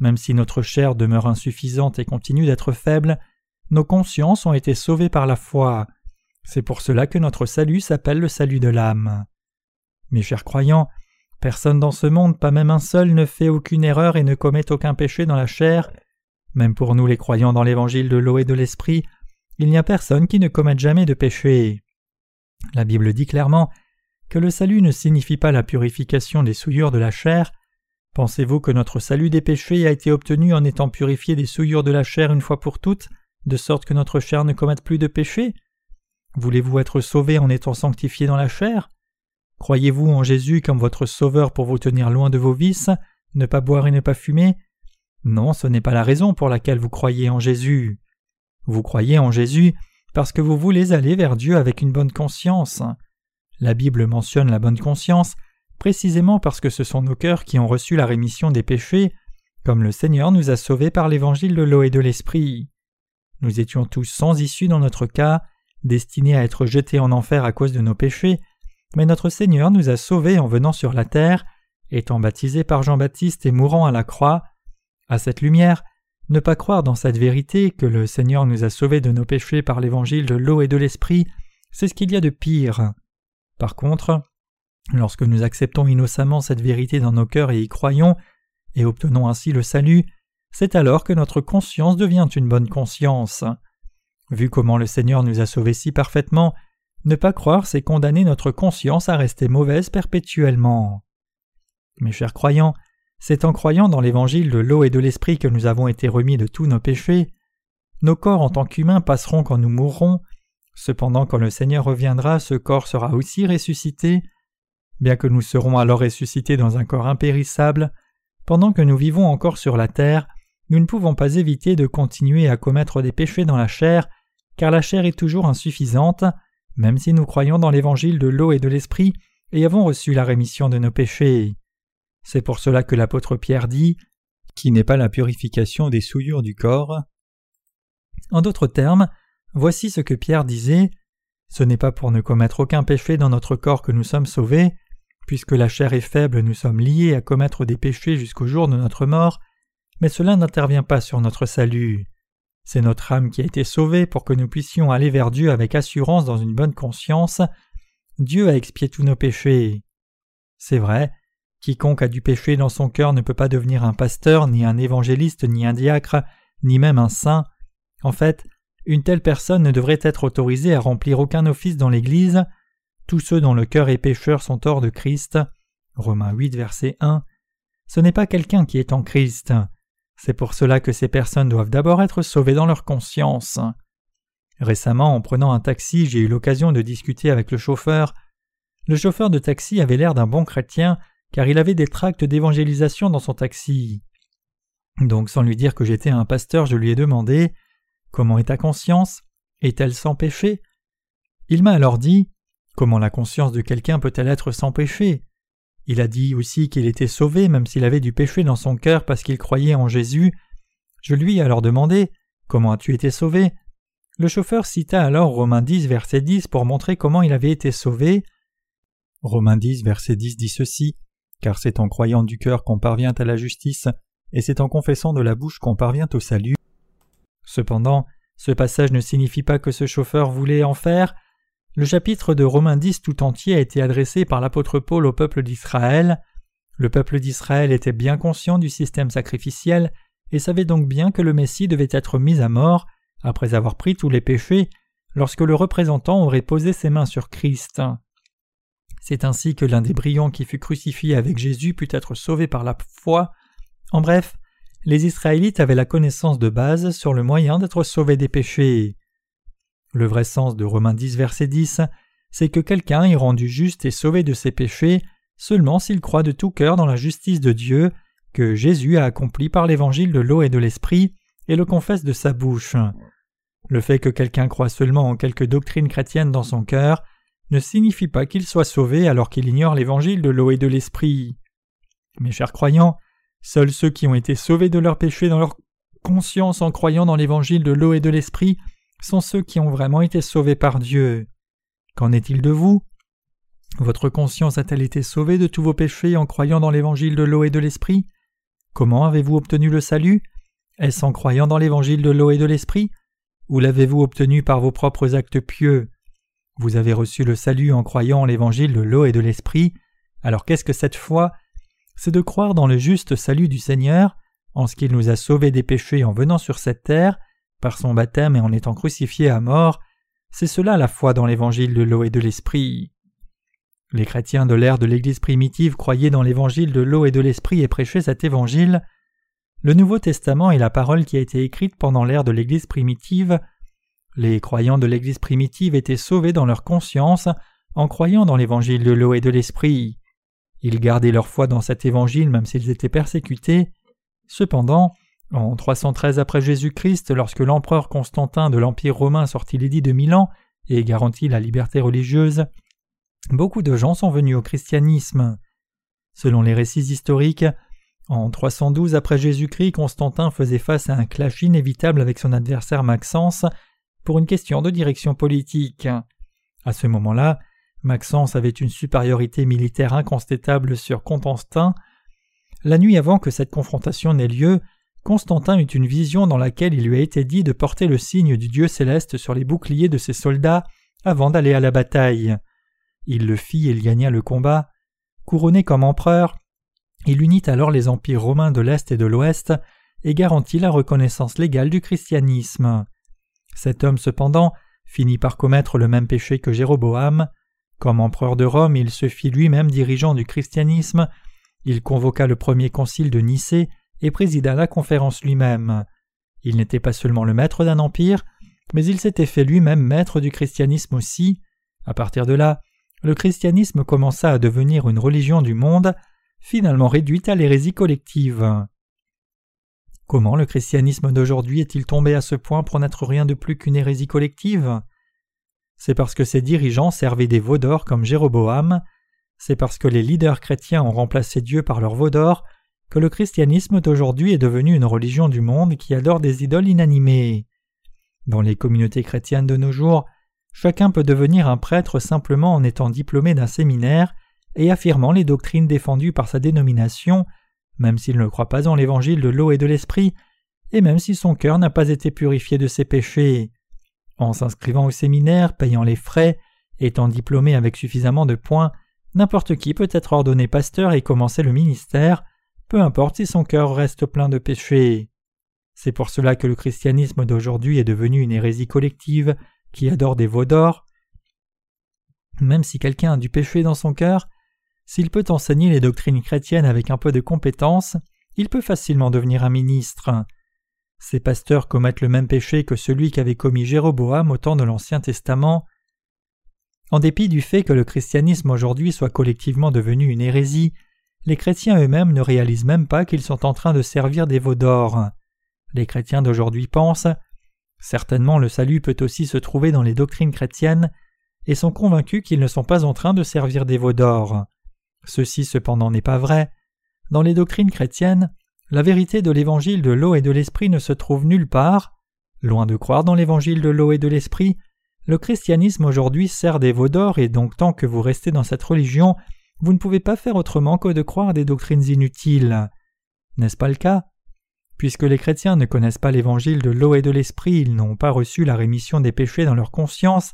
Même si notre chair demeure insuffisante et continue d'être faible, nos consciences ont été sauvées par la foi. C'est pour cela que notre salut s'appelle le salut de l'âme. Mes chers croyants, personne dans ce monde, pas même un seul, ne fait aucune erreur et ne commet aucun péché dans la chair. Même pour nous les croyants dans l'évangile de l'eau et de l'esprit, il n'y a personne qui ne commette jamais de péché. La Bible dit clairement que le salut ne signifie pas la purification des souillures de la chair. Pensez-vous que notre salut des péchés a été obtenu en étant purifié des souillures de la chair une fois pour toutes, de sorte que notre chair ne commette plus de péché? Voulez-vous être sauvé en étant sanctifié dans la chair? Croyez-vous en Jésus comme votre sauveur pour vous tenir loin de vos vices, ne pas boire et ne pas fumer? Non, ce n'est pas la raison pour laquelle vous croyez en Jésus. Vous croyez en Jésus parce que vous voulez aller vers Dieu avec une bonne conscience. La Bible mentionne la bonne conscience précisément parce que ce sont nos cœurs qui ont reçu la rémission des péchés, comme le Seigneur nous a sauvés par l'évangile de l'eau et de l'esprit. Nous étions tous sans issue dans notre cas, destinés à être jetés en enfer à cause de nos péchés, mais notre Seigneur nous a sauvés en venant sur la terre, étant baptisé par Jean-Baptiste et mourant à la croix. À cette lumière, ne pas croire dans cette vérité que le Seigneur nous a sauvés de nos péchés par l'évangile de l'eau et de l'esprit, c'est ce qu'il y a de pire. Par contre, lorsque nous acceptons innocemment cette vérité dans nos cœurs et y croyons, et obtenons ainsi le salut, c'est alors que notre conscience devient une bonne conscience. Vu comment le Seigneur nous a sauvés si parfaitement, ne pas croire c'est condamner notre conscience à rester mauvaise perpétuellement. Mes chers croyants, c'est en croyant dans l'évangile de l'eau et de l'esprit que nous avons été remis de tous nos péchés. Nos corps en tant qu'humains passeront quand nous mourrons, cependant quand le Seigneur reviendra, ce corps sera aussi ressuscité. Bien que nous serons alors ressuscités dans un corps impérissable, pendant que nous vivons encore sur la terre, nous ne pouvons pas éviter de continuer à commettre des péchés dans la chair, car la chair est toujours insuffisante, même si nous croyons dans l'évangile de l'eau et de l'esprit et avons reçu la rémission de nos péchés. C'est pour cela que l'apôtre Pierre dit qui n'est pas la purification des souillures du corps? En d'autres termes, voici ce que Pierre disait Ce n'est pas pour ne commettre aucun péché dans notre corps que nous sommes sauvés, puisque la chair est faible, nous sommes liés à commettre des péchés jusqu'au jour de notre mort, mais cela n'intervient pas sur notre salut. C'est notre âme qui a été sauvée pour que nous puissions aller vers Dieu avec assurance dans une bonne conscience. Dieu a expié tous nos péchés. C'est vrai, Quiconque a du péché dans son cœur ne peut pas devenir un pasteur, ni un évangéliste, ni un diacre, ni même un saint. En fait, une telle personne ne devrait être autorisée à remplir aucun office dans l'Église. Tous ceux dont le cœur est pécheur sont hors de Christ. Romains 8, verset 1. Ce n'est pas quelqu'un qui est en Christ. C'est pour cela que ces personnes doivent d'abord être sauvées dans leur conscience. Récemment, en prenant un taxi, j'ai eu l'occasion de discuter avec le chauffeur. Le chauffeur de taxi avait l'air d'un bon chrétien, car il avait des tracts d'évangélisation dans son taxi. Donc sans lui dire que j'étais un pasteur, je lui ai demandé Comment est ta conscience? Est-elle sans péché? Il m'a alors dit Comment la conscience de quelqu'un peut-elle être sans péché? Il a dit aussi qu'il était sauvé même s'il avait du péché dans son cœur parce qu'il croyait en Jésus. Je lui ai alors demandé Comment as-tu été sauvé? Le chauffeur cita alors Romains 10, verset 10 pour montrer comment il avait été sauvé. Romains 10, verset 10 dit ceci car c'est en croyant du cœur qu'on parvient à la justice, et c'est en confessant de la bouche qu'on parvient au salut. Cependant, ce passage ne signifie pas que ce chauffeur voulait en faire. Le chapitre de Romains 10 tout entier a été adressé par l'apôtre Paul au peuple d'Israël. Le peuple d'Israël était bien conscient du système sacrificiel et savait donc bien que le Messie devait être mis à mort après avoir pris tous les péchés lorsque le représentant aurait posé ses mains sur Christ. C'est ainsi que l'un des brillants qui fut crucifié avec Jésus put être sauvé par la foi. En bref, les Israélites avaient la connaissance de base sur le moyen d'être sauvés des péchés. Le vrai sens de Romains 10 verset 10, c'est que quelqu'un est rendu juste et sauvé de ses péchés seulement s'il croit de tout cœur dans la justice de Dieu que Jésus a accompli par l'évangile de l'eau et de l'esprit et le confesse de sa bouche. Le fait que quelqu'un croit seulement en quelque doctrine chrétienne dans son cœur ne signifie pas qu'il soit sauvé alors qu'il ignore l'évangile de l'eau et de l'esprit. Mes chers croyants, seuls ceux qui ont été sauvés de leurs péchés dans leur conscience en croyant dans l'évangile de l'eau et de l'esprit sont ceux qui ont vraiment été sauvés par Dieu. Qu'en est-il de vous? Votre conscience a-t-elle été sauvée de tous vos péchés en croyant dans l'évangile de l'eau et de l'esprit? Comment avez-vous obtenu le salut? Est-ce en croyant dans l'évangile de l'eau et de l'esprit? Ou l'avez-vous obtenu par vos propres actes pieux? Vous avez reçu le salut en croyant en l'évangile de l'eau et de l'esprit. Alors qu'est-ce que cette foi? C'est de croire dans le juste salut du Seigneur, en ce qu'il nous a sauvés des péchés en venant sur cette terre, par son baptême et en étant crucifié à mort, c'est cela la foi dans l'évangile de l'eau et de l'esprit. Les chrétiens de l'ère de l'Église primitive croyaient dans l'évangile de l'eau et de l'esprit et prêchaient cet évangile. Le Nouveau Testament est la parole qui a été écrite pendant l'ère de l'Église primitive. Les croyants de l'Église primitive étaient sauvés dans leur conscience en croyant dans l'évangile de l'eau et de l'esprit. Ils gardaient leur foi dans cet évangile même s'ils étaient persécutés. Cependant, en 313 après Jésus-Christ, lorsque l'empereur Constantin de l'Empire romain sortit l'édit de Milan et garantit la liberté religieuse, beaucoup de gens sont venus au christianisme. Selon les récits historiques, en 312 après Jésus-Christ, Constantin faisait face à un clash inévitable avec son adversaire Maxence pour une question de direction politique. À ce moment-là, Maxence avait une supériorité militaire incontestable sur Constantin. La nuit avant que cette confrontation n'ait lieu, Constantin eut une vision dans laquelle il lui a été dit de porter le signe du Dieu céleste sur les boucliers de ses soldats avant d'aller à la bataille. Il le fit et il gagna le combat. Couronné comme empereur, il unit alors les empires romains de l'Est et de l'Ouest et garantit la reconnaissance légale du christianisme. Cet homme cependant finit par commettre le même péché que Jéroboam. Comme empereur de Rome, il se fit lui-même dirigeant du christianisme. Il convoqua le premier concile de Nicée et présida la conférence lui-même. Il n'était pas seulement le maître d'un empire, mais il s'était fait lui-même maître du christianisme aussi. À partir de là, le christianisme commença à devenir une religion du monde, finalement réduite à l'hérésie collective. Comment le christianisme d'aujourd'hui est-il tombé à ce point pour n'être rien de plus qu'une hérésie collective? C'est parce que ses dirigeants servaient des veaux d'or comme Jéroboam, c'est parce que les leaders chrétiens ont remplacé Dieu par leurs veaux d'or que le christianisme d'aujourd'hui est devenu une religion du monde qui adore des idoles inanimées. Dans les communautés chrétiennes de nos jours, chacun peut devenir un prêtre simplement en étant diplômé d'un séminaire et affirmant les doctrines défendues par sa dénomination, même s'il ne croit pas en l'évangile de l'eau et de l'esprit, et même si son cœur n'a pas été purifié de ses péchés. En s'inscrivant au séminaire, payant les frais, étant diplômé avec suffisamment de points, n'importe qui peut être ordonné pasteur et commencer le ministère, peu importe si son cœur reste plein de péchés. C'est pour cela que le christianisme d'aujourd'hui est devenu une hérésie collective qui adore des veaux d'or. Même si quelqu'un a du péché dans son cœur, s'il peut enseigner les doctrines chrétiennes avec un peu de compétence, il peut facilement devenir un ministre. Ces pasteurs commettent le même péché que celui qu'avait commis Jéroboam au temps de l'Ancien Testament. En dépit du fait que le christianisme aujourd'hui soit collectivement devenu une hérésie, les chrétiens eux-mêmes ne réalisent même pas qu'ils sont en train de servir des veaux d'or. Les chrétiens d'aujourd'hui pensent certainement le salut peut aussi se trouver dans les doctrines chrétiennes et sont convaincus qu'ils ne sont pas en train de servir des veaux d'or. Ceci cependant n'est pas vrai. Dans les doctrines chrétiennes, la vérité de l'évangile de l'eau et de l'esprit ne se trouve nulle part. Loin de croire dans l'évangile de l'eau et de l'esprit, le christianisme aujourd'hui sert des veaux d'or et donc tant que vous restez dans cette religion, vous ne pouvez pas faire autrement que de croire des doctrines inutiles. N'est-ce pas le cas? Puisque les chrétiens ne connaissent pas l'évangile de l'eau et de l'esprit, ils n'ont pas reçu la rémission des péchés dans leur conscience,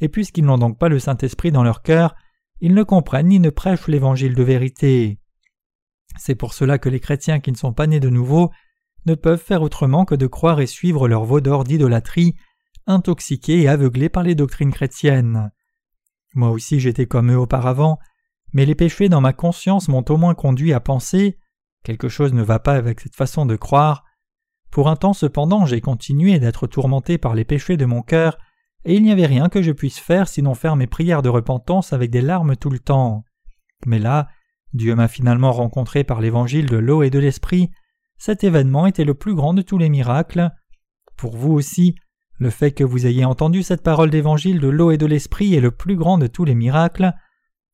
et puisqu'ils n'ont donc pas le Saint-Esprit dans leur cœur, ils ne comprennent ni ne prêchent l'évangile de vérité. C'est pour cela que les chrétiens qui ne sont pas nés de nouveau ne peuvent faire autrement que de croire et suivre leur veau d'or d'idolâtrie, intoxiqués et aveuglés par les doctrines chrétiennes. Moi aussi j'étais comme eux auparavant, mais les péchés dans ma conscience m'ont au moins conduit à penser quelque chose ne va pas avec cette façon de croire. Pour un temps cependant j'ai continué d'être tourmenté par les péchés de mon cœur, et il n'y avait rien que je puisse faire sinon faire mes prières de repentance avec des larmes tout le temps. Mais là, Dieu m'a finalement rencontré par l'évangile de l'eau et de l'esprit. Cet événement était le plus grand de tous les miracles. Pour vous aussi, le fait que vous ayez entendu cette parole d'évangile de l'eau et de l'esprit est le plus grand de tous les miracles.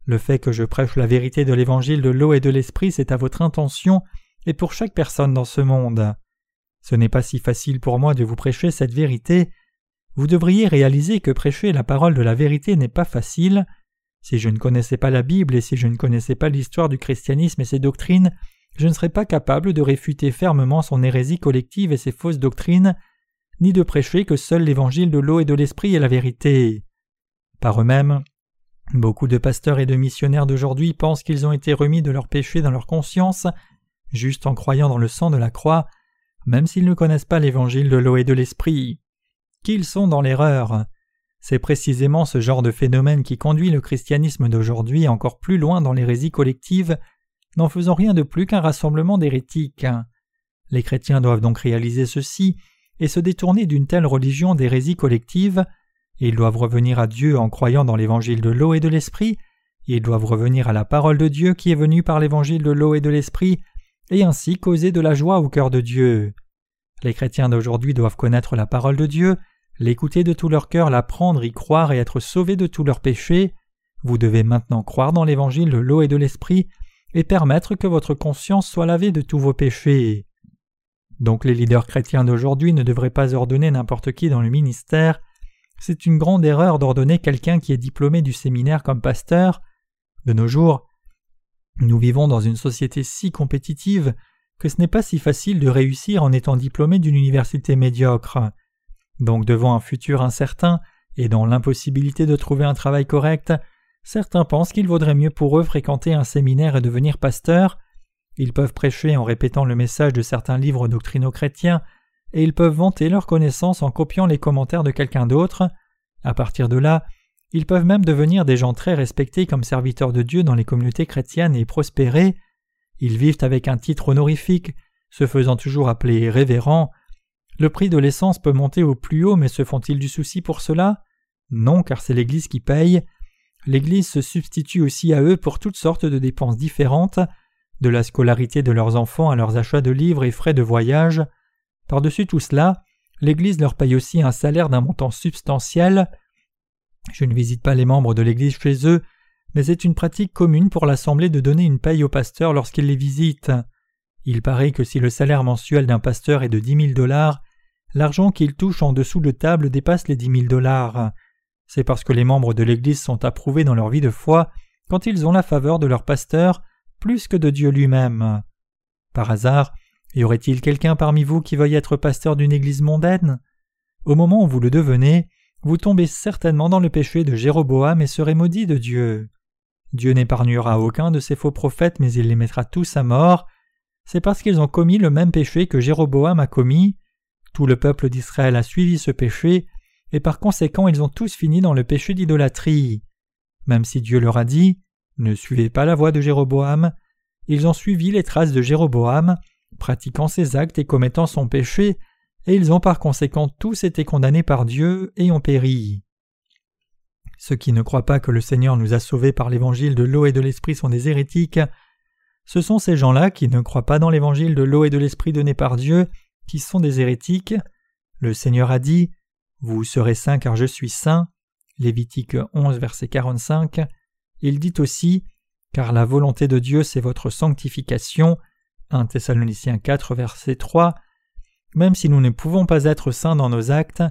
Le fait que je prêche la vérité de l'évangile de l'eau et de l'esprit, c'est à votre intention et pour chaque personne dans ce monde. Ce n'est pas si facile pour moi de vous prêcher cette vérité. Vous devriez réaliser que prêcher la parole de la vérité n'est pas facile. Si je ne connaissais pas la Bible et si je ne connaissais pas l'histoire du christianisme et ses doctrines, je ne serais pas capable de réfuter fermement son hérésie collective et ses fausses doctrines, ni de prêcher que seul l'évangile de l'eau et de l'esprit est la vérité. Par eux-mêmes, beaucoup de pasteurs et de missionnaires d'aujourd'hui pensent qu'ils ont été remis de leurs péchés dans leur conscience, juste en croyant dans le sang de la croix, même s'ils ne connaissent pas l'évangile de l'eau et de l'esprit. Qu'ils sont dans l'erreur. C'est précisément ce genre de phénomène qui conduit le christianisme d'aujourd'hui encore plus loin dans l'hérésie collective, n'en faisant rien de plus qu'un rassemblement d'hérétiques. Les chrétiens doivent donc réaliser ceci et se détourner d'une telle religion d'hérésie collective, ils doivent revenir à Dieu en croyant dans l'évangile de l'eau et de l'esprit, ils doivent revenir à la parole de Dieu qui est venue par l'évangile de l'eau et de l'esprit, et ainsi causer de la joie au cœur de Dieu. Les chrétiens d'aujourd'hui doivent connaître la parole de Dieu, l'écouter de tout leur cœur, l'apprendre, y croire et être sauvés de tous leurs péchés. Vous devez maintenant croire dans l'évangile de l'eau et de l'esprit et permettre que votre conscience soit lavée de tous vos péchés. Donc les leaders chrétiens d'aujourd'hui ne devraient pas ordonner n'importe qui dans le ministère. C'est une grande erreur d'ordonner quelqu'un qui est diplômé du séminaire comme pasteur. De nos jours, nous vivons dans une société si compétitive que ce n'est pas si facile de réussir en étant diplômé d'une université médiocre. Donc devant un futur incertain et dans l'impossibilité de trouver un travail correct, certains pensent qu'il vaudrait mieux pour eux fréquenter un séminaire et devenir pasteur. Ils peuvent prêcher en répétant le message de certains livres doctrinaux chrétiens, et ils peuvent vanter leur connaissance en copiant les commentaires de quelqu'un d'autre. À partir de là, ils peuvent même devenir des gens très respectés comme serviteurs de Dieu dans les communautés chrétiennes et prospérer. Ils vivent avec un titre honorifique, se faisant toujours appeler révérend. Le prix de l'essence peut monter au plus haut, mais se font-ils du souci pour cela? Non, car c'est l'Église qui paye. L'Église se substitue aussi à eux pour toutes sortes de dépenses différentes, de la scolarité de leurs enfants à leurs achats de livres et frais de voyage. Par-dessus tout cela, l'Église leur paye aussi un salaire d'un montant substantiel. Je ne visite pas les membres de l'Église chez eux, mais c'est une pratique commune pour l'Assemblée de donner une paye au pasteur lorsqu'il les visite. Il paraît que si le salaire mensuel d'un pasteur est de dix mille dollars, l'argent qu'il touche en dessous de table dépasse les dix mille dollars. C'est parce que les membres de l'Église sont approuvés dans leur vie de foi quand ils ont la faveur de leur pasteur plus que de Dieu lui-même. Par hasard, y aurait-il quelqu'un parmi vous qui veuille être pasteur d'une Église mondaine? Au moment où vous le devenez, vous tombez certainement dans le péché de Jéroboam et serez maudit de Dieu. Dieu n'épargnera aucun de ces faux prophètes, mais il les mettra tous à mort. C'est parce qu'ils ont commis le même péché que Jéroboam a commis. Tout le peuple d'Israël a suivi ce péché, et par conséquent ils ont tous fini dans le péché d'idolâtrie. Même si Dieu leur a dit Ne suivez pas la voie de Jéroboam, ils ont suivi les traces de Jéroboam, pratiquant ses actes et commettant son péché, et ils ont par conséquent tous été condamnés par Dieu et ont péri. Ceux qui ne croient pas que le Seigneur nous a sauvés par l'évangile de l'eau et de l'esprit sont des hérétiques. Ce sont ces gens-là qui ne croient pas dans l'évangile de l'eau et de l'esprit donné par Dieu qui sont des hérétiques. Le Seigneur a dit Vous serez saints car je suis saint. Lévitique 11, verset 45. Il dit aussi Car la volonté de Dieu c'est votre sanctification. 1 Thessaloniciens 4, verset 3. Même si nous ne pouvons pas être saints dans nos actes,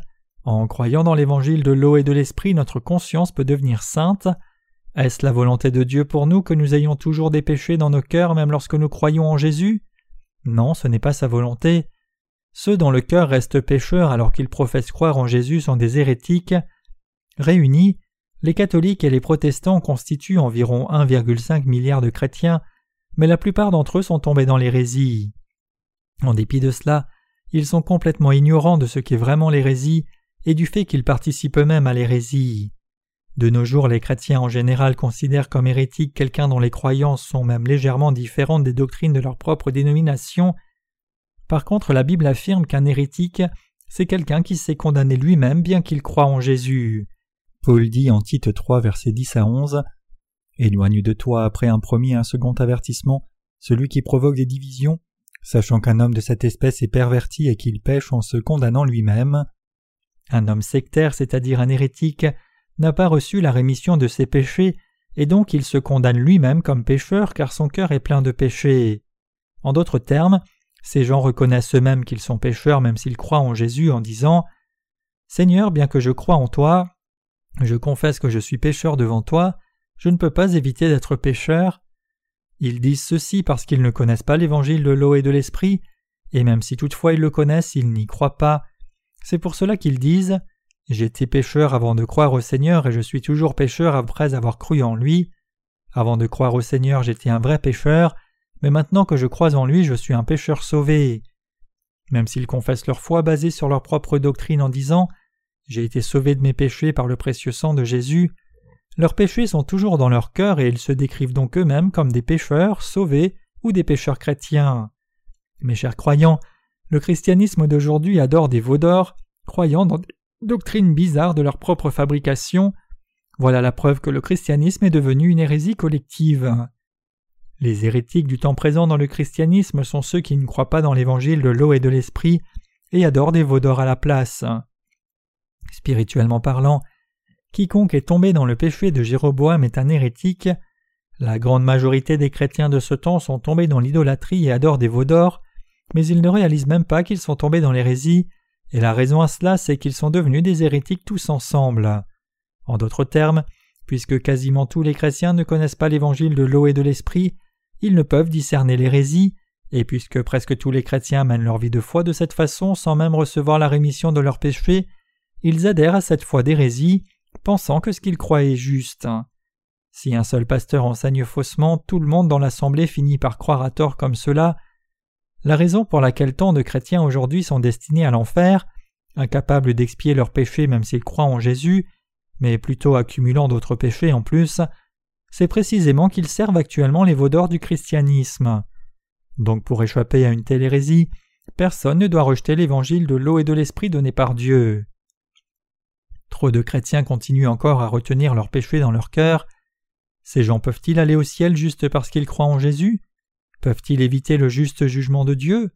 en croyant dans l'évangile de l'eau et de l'esprit, notre conscience peut devenir sainte. Est-ce la volonté de Dieu pour nous que nous ayons toujours des péchés dans nos cœurs même lorsque nous croyons en Jésus? Non, ce n'est pas sa volonté. Ceux dont le cœur reste pécheur alors qu'ils professent croire en Jésus sont des hérétiques. Réunis, les catholiques et les protestants constituent environ 1,5 milliard de chrétiens, mais la plupart d'entre eux sont tombés dans l'hérésie. En dépit de cela, ils sont complètement ignorants de ce qu'est vraiment l'hérésie et du fait qu'ils participent eux-mêmes à l'hérésie. De nos jours, les chrétiens en général considèrent comme hérétique quelqu'un dont les croyances sont même légèrement différentes des doctrines de leur propre dénomination. Par contre, la Bible affirme qu'un hérétique, c'est quelqu'un qui s'est condamné lui-même bien qu'il croit en Jésus. Paul dit en Tite 3, versets 10 à 11 Éloigne de toi après un premier et un second avertissement celui qui provoque des divisions, sachant qu'un homme de cette espèce est perverti et qu'il pêche en se condamnant lui-même. Un homme sectaire, c'est-à-dire un hérétique, n'a pas reçu la rémission de ses péchés, et donc il se condamne lui-même comme pécheur car son cœur est plein de péchés. En d'autres termes, ces gens reconnaissent eux-mêmes qu'ils sont pécheurs même s'ils croient en Jésus en disant Seigneur, bien que je croie en toi, je confesse que je suis pécheur devant toi, je ne peux pas éviter d'être pécheur. Ils disent ceci parce qu'ils ne connaissent pas l'évangile de l'eau et de l'esprit, et même si toutefois ils le connaissent, ils n'y croient pas. C'est pour cela qu'ils disent J'étais pécheur avant de croire au Seigneur et je suis toujours pécheur après avoir cru en lui. Avant de croire au Seigneur, j'étais un vrai pécheur, mais maintenant que je crois en lui, je suis un pécheur sauvé. Même s'ils confessent leur foi basée sur leur propre doctrine en disant J'ai été sauvé de mes péchés par le précieux sang de Jésus, leurs péchés sont toujours dans leur cœur et ils se décrivent donc eux-mêmes comme des pécheurs sauvés ou des pécheurs chrétiens. Mes chers croyants, le christianisme d'aujourd'hui adore des veaux d'or, croyant dans des doctrines bizarres de leur propre fabrication. Voilà la preuve que le christianisme est devenu une hérésie collective. Les hérétiques du temps présent dans le christianisme sont ceux qui ne croient pas dans l'évangile de l'eau et de l'esprit et adorent des veaux à la place. Spirituellement parlant, quiconque est tombé dans le péché de Jéroboam est un hérétique. La grande majorité des chrétiens de ce temps sont tombés dans l'idolâtrie et adorent des veaux d'or, mais ils ne réalisent même pas qu'ils sont tombés dans l'hérésie, et la raison à cela c'est qu'ils sont devenus des hérétiques tous ensemble. En d'autres termes, puisque quasiment tous les chrétiens ne connaissent pas l'évangile de l'eau et de l'esprit, ils ne peuvent discerner l'hérésie, et puisque presque tous les chrétiens mènent leur vie de foi de cette façon sans même recevoir la rémission de leurs péchés, ils adhèrent à cette foi d'hérésie, pensant que ce qu'ils croient est juste. Si un seul pasteur enseigne faussement, tout le monde dans l'assemblée finit par croire à tort comme cela, la raison pour laquelle tant de chrétiens aujourd'hui sont destinés à l'enfer, incapables d'expier leurs péchés même s'ils croient en Jésus, mais plutôt accumulant d'autres péchés en plus, c'est précisément qu'ils servent actuellement les veaux d'or du christianisme. Donc pour échapper à une telle hérésie, personne ne doit rejeter l'évangile de l'eau et de l'esprit donné par Dieu. Trop de chrétiens continuent encore à retenir leurs péchés dans leur cœur. Ces gens peuvent-ils aller au ciel juste parce qu'ils croient en Jésus? Peuvent-ils éviter le juste jugement de Dieu?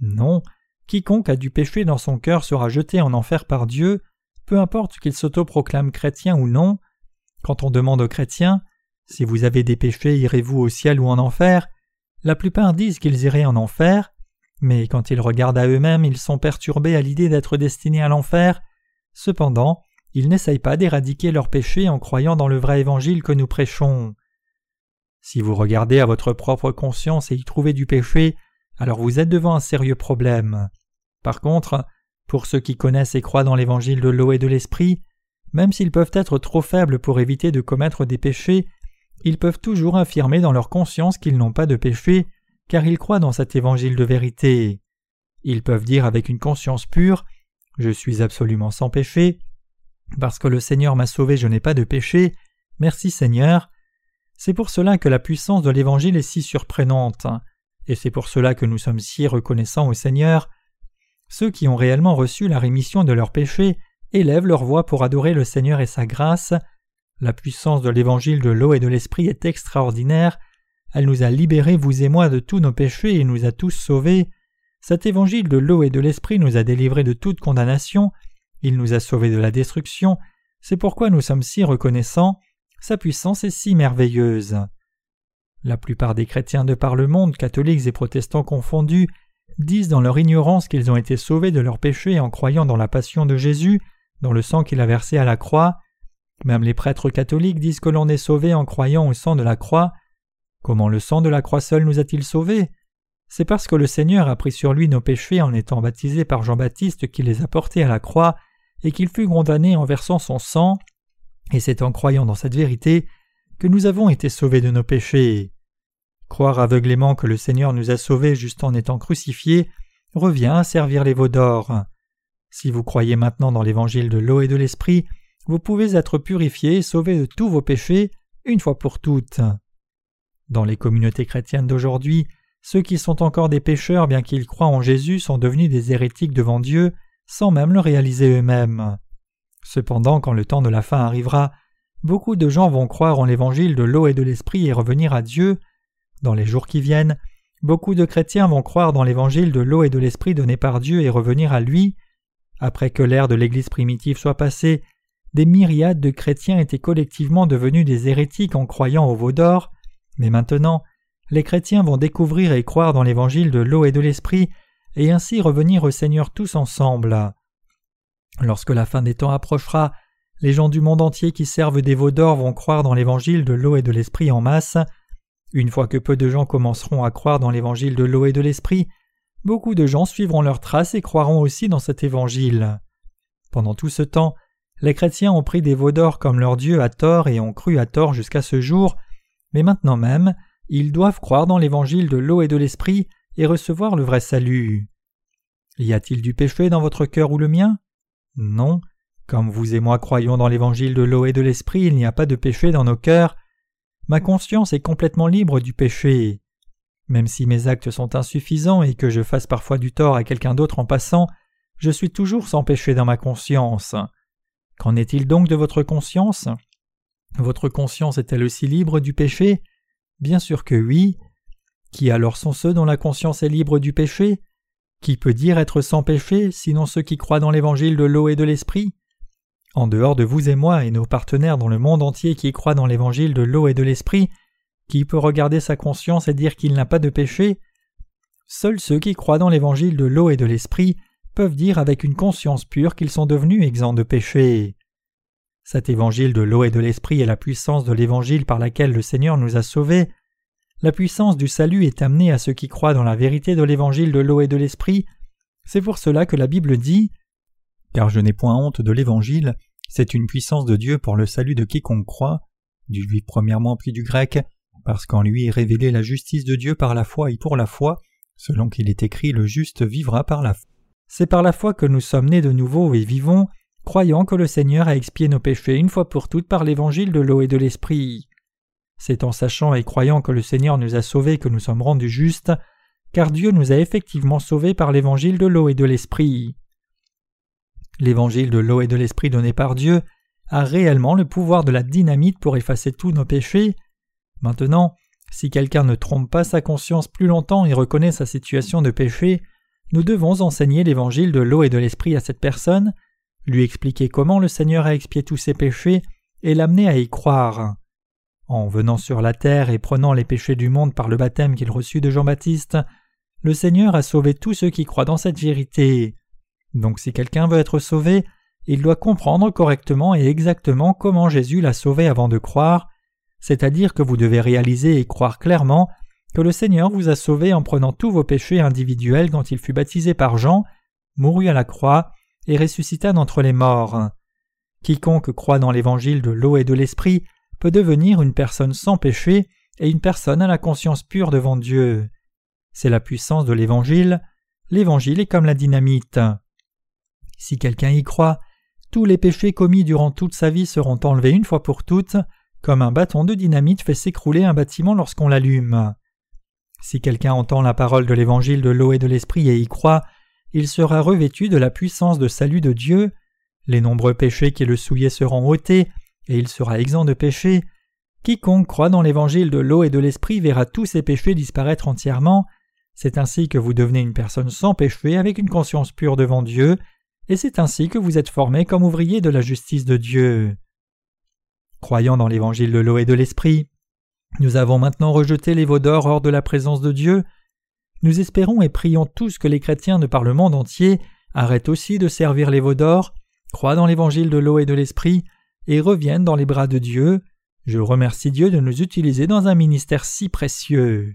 Non. Quiconque a du péché dans son cœur sera jeté en enfer par Dieu, peu importe qu'il s'autoproclame chrétien ou non. Quand on demande aux chrétiens Si vous avez des péchés, irez-vous au ciel ou en enfer? La plupart disent qu'ils iraient en enfer, mais quand ils regardent à eux-mêmes, ils sont perturbés à l'idée d'être destinés à l'enfer. Cependant, ils n'essayent pas d'éradiquer leurs péchés en croyant dans le vrai évangile que nous prêchons. Si vous regardez à votre propre conscience et y trouvez du péché, alors vous êtes devant un sérieux problème. Par contre, pour ceux qui connaissent et croient dans l'évangile de l'eau et de l'esprit, même s'ils peuvent être trop faibles pour éviter de commettre des péchés, ils peuvent toujours affirmer dans leur conscience qu'ils n'ont pas de péché, car ils croient dans cet évangile de vérité. Ils peuvent dire avec une conscience pure Je suis absolument sans péché, parce que le Seigneur m'a sauvé, je n'ai pas de péché, merci Seigneur. C'est pour cela que la puissance de l'Évangile est si surprenante, et c'est pour cela que nous sommes si reconnaissants au Seigneur. Ceux qui ont réellement reçu la rémission de leurs péchés élèvent leur voix pour adorer le Seigneur et sa grâce. La puissance de l'Évangile de l'eau et de l'Esprit est extraordinaire. Elle nous a libérés, vous et moi, de tous nos péchés et nous a tous sauvés. Cet Évangile de l'eau et de l'Esprit nous a délivrés de toute condamnation. Il nous a sauvés de la destruction. C'est pourquoi nous sommes si reconnaissants. Sa puissance est si merveilleuse. La plupart des chrétiens de par le monde, catholiques et protestants confondus, disent dans leur ignorance qu'ils ont été sauvés de leurs péchés en croyant dans la passion de Jésus, dans le sang qu'il a versé à la croix. Même les prêtres catholiques disent que l'on est sauvé en croyant au sang de la croix. Comment le sang de la croix seul nous a-t-il sauvés? C'est parce que le Seigneur a pris sur lui nos péchés en étant baptisé par Jean-Baptiste qui les a portés à la croix et qu'il fut condamné en versant son sang et c'est en croyant dans cette vérité que nous avons été sauvés de nos péchés. Croire aveuglément que le Seigneur nous a sauvés juste en étant crucifiés revient à servir les veaux d'or. Si vous croyez maintenant dans l'évangile de l'eau et de l'esprit, vous pouvez être purifiés et sauvés de tous vos péchés une fois pour toutes. Dans les communautés chrétiennes d'aujourd'hui, ceux qui sont encore des pécheurs bien qu'ils croient en Jésus sont devenus des hérétiques devant Dieu sans même le réaliser eux-mêmes. Cependant, quand le temps de la fin arrivera, beaucoup de gens vont croire en l'évangile de l'eau et de l'esprit et revenir à Dieu. Dans les jours qui viennent, beaucoup de chrétiens vont croire dans l'évangile de l'eau et de l'esprit donné par Dieu et revenir à lui. Après que l'ère de l'Église primitive soit passée, des myriades de chrétiens étaient collectivement devenus des hérétiques en croyant au veau d'or, mais maintenant, les chrétiens vont découvrir et croire dans l'évangile de l'eau et de l'esprit, et ainsi revenir au Seigneur tous ensemble. Lorsque la fin des temps approchera, les gens du monde entier qui servent des veaux d'or vont croire dans l'évangile de l'eau et de l'esprit en masse. Une fois que peu de gens commenceront à croire dans l'évangile de l'eau et de l'esprit, beaucoup de gens suivront leurs traces et croiront aussi dans cet évangile. Pendant tout ce temps, les chrétiens ont pris des veaux d'or comme leur Dieu à tort et ont cru à tort jusqu'à ce jour, mais maintenant même, ils doivent croire dans l'évangile de l'eau et de l'esprit et recevoir le vrai salut. Y a-t-il du péché dans votre cœur ou le mien? Non. Comme vous et moi croyons dans l'évangile de l'eau et de l'esprit, il n'y a pas de péché dans nos cœurs. Ma conscience est complètement libre du péché. Même si mes actes sont insuffisants et que je fasse parfois du tort à quelqu'un d'autre en passant, je suis toujours sans péché dans ma conscience. Qu'en est-il donc de votre conscience? Votre conscience est-elle aussi libre du péché? Bien sûr que oui. Qui alors sont ceux dont la conscience est libre du péché? Qui peut dire être sans péché, sinon ceux qui croient dans l'évangile de l'eau et de l'esprit? En dehors de vous et moi et nos partenaires dans le monde entier qui croient dans l'évangile de l'eau et de l'esprit, qui peut regarder sa conscience et dire qu'il n'a pas de péché? Seuls ceux qui croient dans l'évangile de l'eau et de l'esprit peuvent dire avec une conscience pure qu'ils sont devenus exempts de péché. Cet évangile de l'eau et de l'esprit est la puissance de l'évangile par laquelle le Seigneur nous a sauvés. La puissance du salut est amenée à ceux qui croient dans la vérité de l'évangile de l'eau et de l'esprit. C'est pour cela que la Bible dit Car je n'ai point honte de l'évangile, c'est une puissance de Dieu pour le salut de quiconque croit, du juif premièrement puis du grec, parce qu'en lui est révélée la justice de Dieu par la foi et pour la foi, selon qu'il est écrit le juste vivra par la foi. C'est par la foi que nous sommes nés de nouveau et vivons, croyant que le Seigneur a expié nos péchés une fois pour toutes par l'évangile de l'eau et de l'esprit. C'est en sachant et croyant que le Seigneur nous a sauvés que nous sommes rendus justes, car Dieu nous a effectivement sauvés par l'évangile de l'eau et de l'esprit. L'évangile de l'eau et de l'esprit donné par Dieu a réellement le pouvoir de la dynamite pour effacer tous nos péchés. Maintenant, si quelqu'un ne trompe pas sa conscience plus longtemps et reconnaît sa situation de péché, nous devons enseigner l'évangile de l'eau et de l'esprit à cette personne, lui expliquer comment le Seigneur a expié tous ses péchés et l'amener à y croire. En venant sur la terre et prenant les péchés du monde par le baptême qu'il reçut de Jean-Baptiste, le Seigneur a sauvé tous ceux qui croient dans cette vérité. Donc si quelqu'un veut être sauvé, il doit comprendre correctement et exactement comment Jésus l'a sauvé avant de croire, c'est-à-dire que vous devez réaliser et croire clairement que le Seigneur vous a sauvé en prenant tous vos péchés individuels quand il fut baptisé par Jean, mourut à la croix et ressuscita d'entre les morts. Quiconque croit dans l'évangile de l'eau et de l'esprit peut devenir une personne sans péché et une personne à la conscience pure devant Dieu. C'est la puissance de l'évangile. L'évangile est comme la dynamite. Si quelqu'un y croit, tous les péchés commis durant toute sa vie seront enlevés une fois pour toutes, comme un bâton de dynamite fait s'écrouler un bâtiment lorsqu'on l'allume. Si quelqu'un entend la parole de l'évangile de l'eau et de l'esprit et y croit, il sera revêtu de la puissance de salut de Dieu, les nombreux péchés qui le souillaient seront ôtés, et il sera exempt de péché. Quiconque croit dans l'évangile de l'eau et de l'esprit verra tous ses péchés disparaître entièrement. C'est ainsi que vous devenez une personne sans péché avec une conscience pure devant Dieu, et c'est ainsi que vous êtes formé comme ouvrier de la justice de Dieu. Croyant dans l'évangile de l'eau et de l'esprit, nous avons maintenant rejeté les veaux d'or hors de la présence de Dieu. Nous espérons et prions tous que les chrétiens de par le monde entier arrêtent aussi de servir les veaux d'or, croient dans l'évangile de l'eau et de l'esprit, et reviennent dans les bras de Dieu. Je remercie Dieu de nous utiliser dans un ministère si précieux.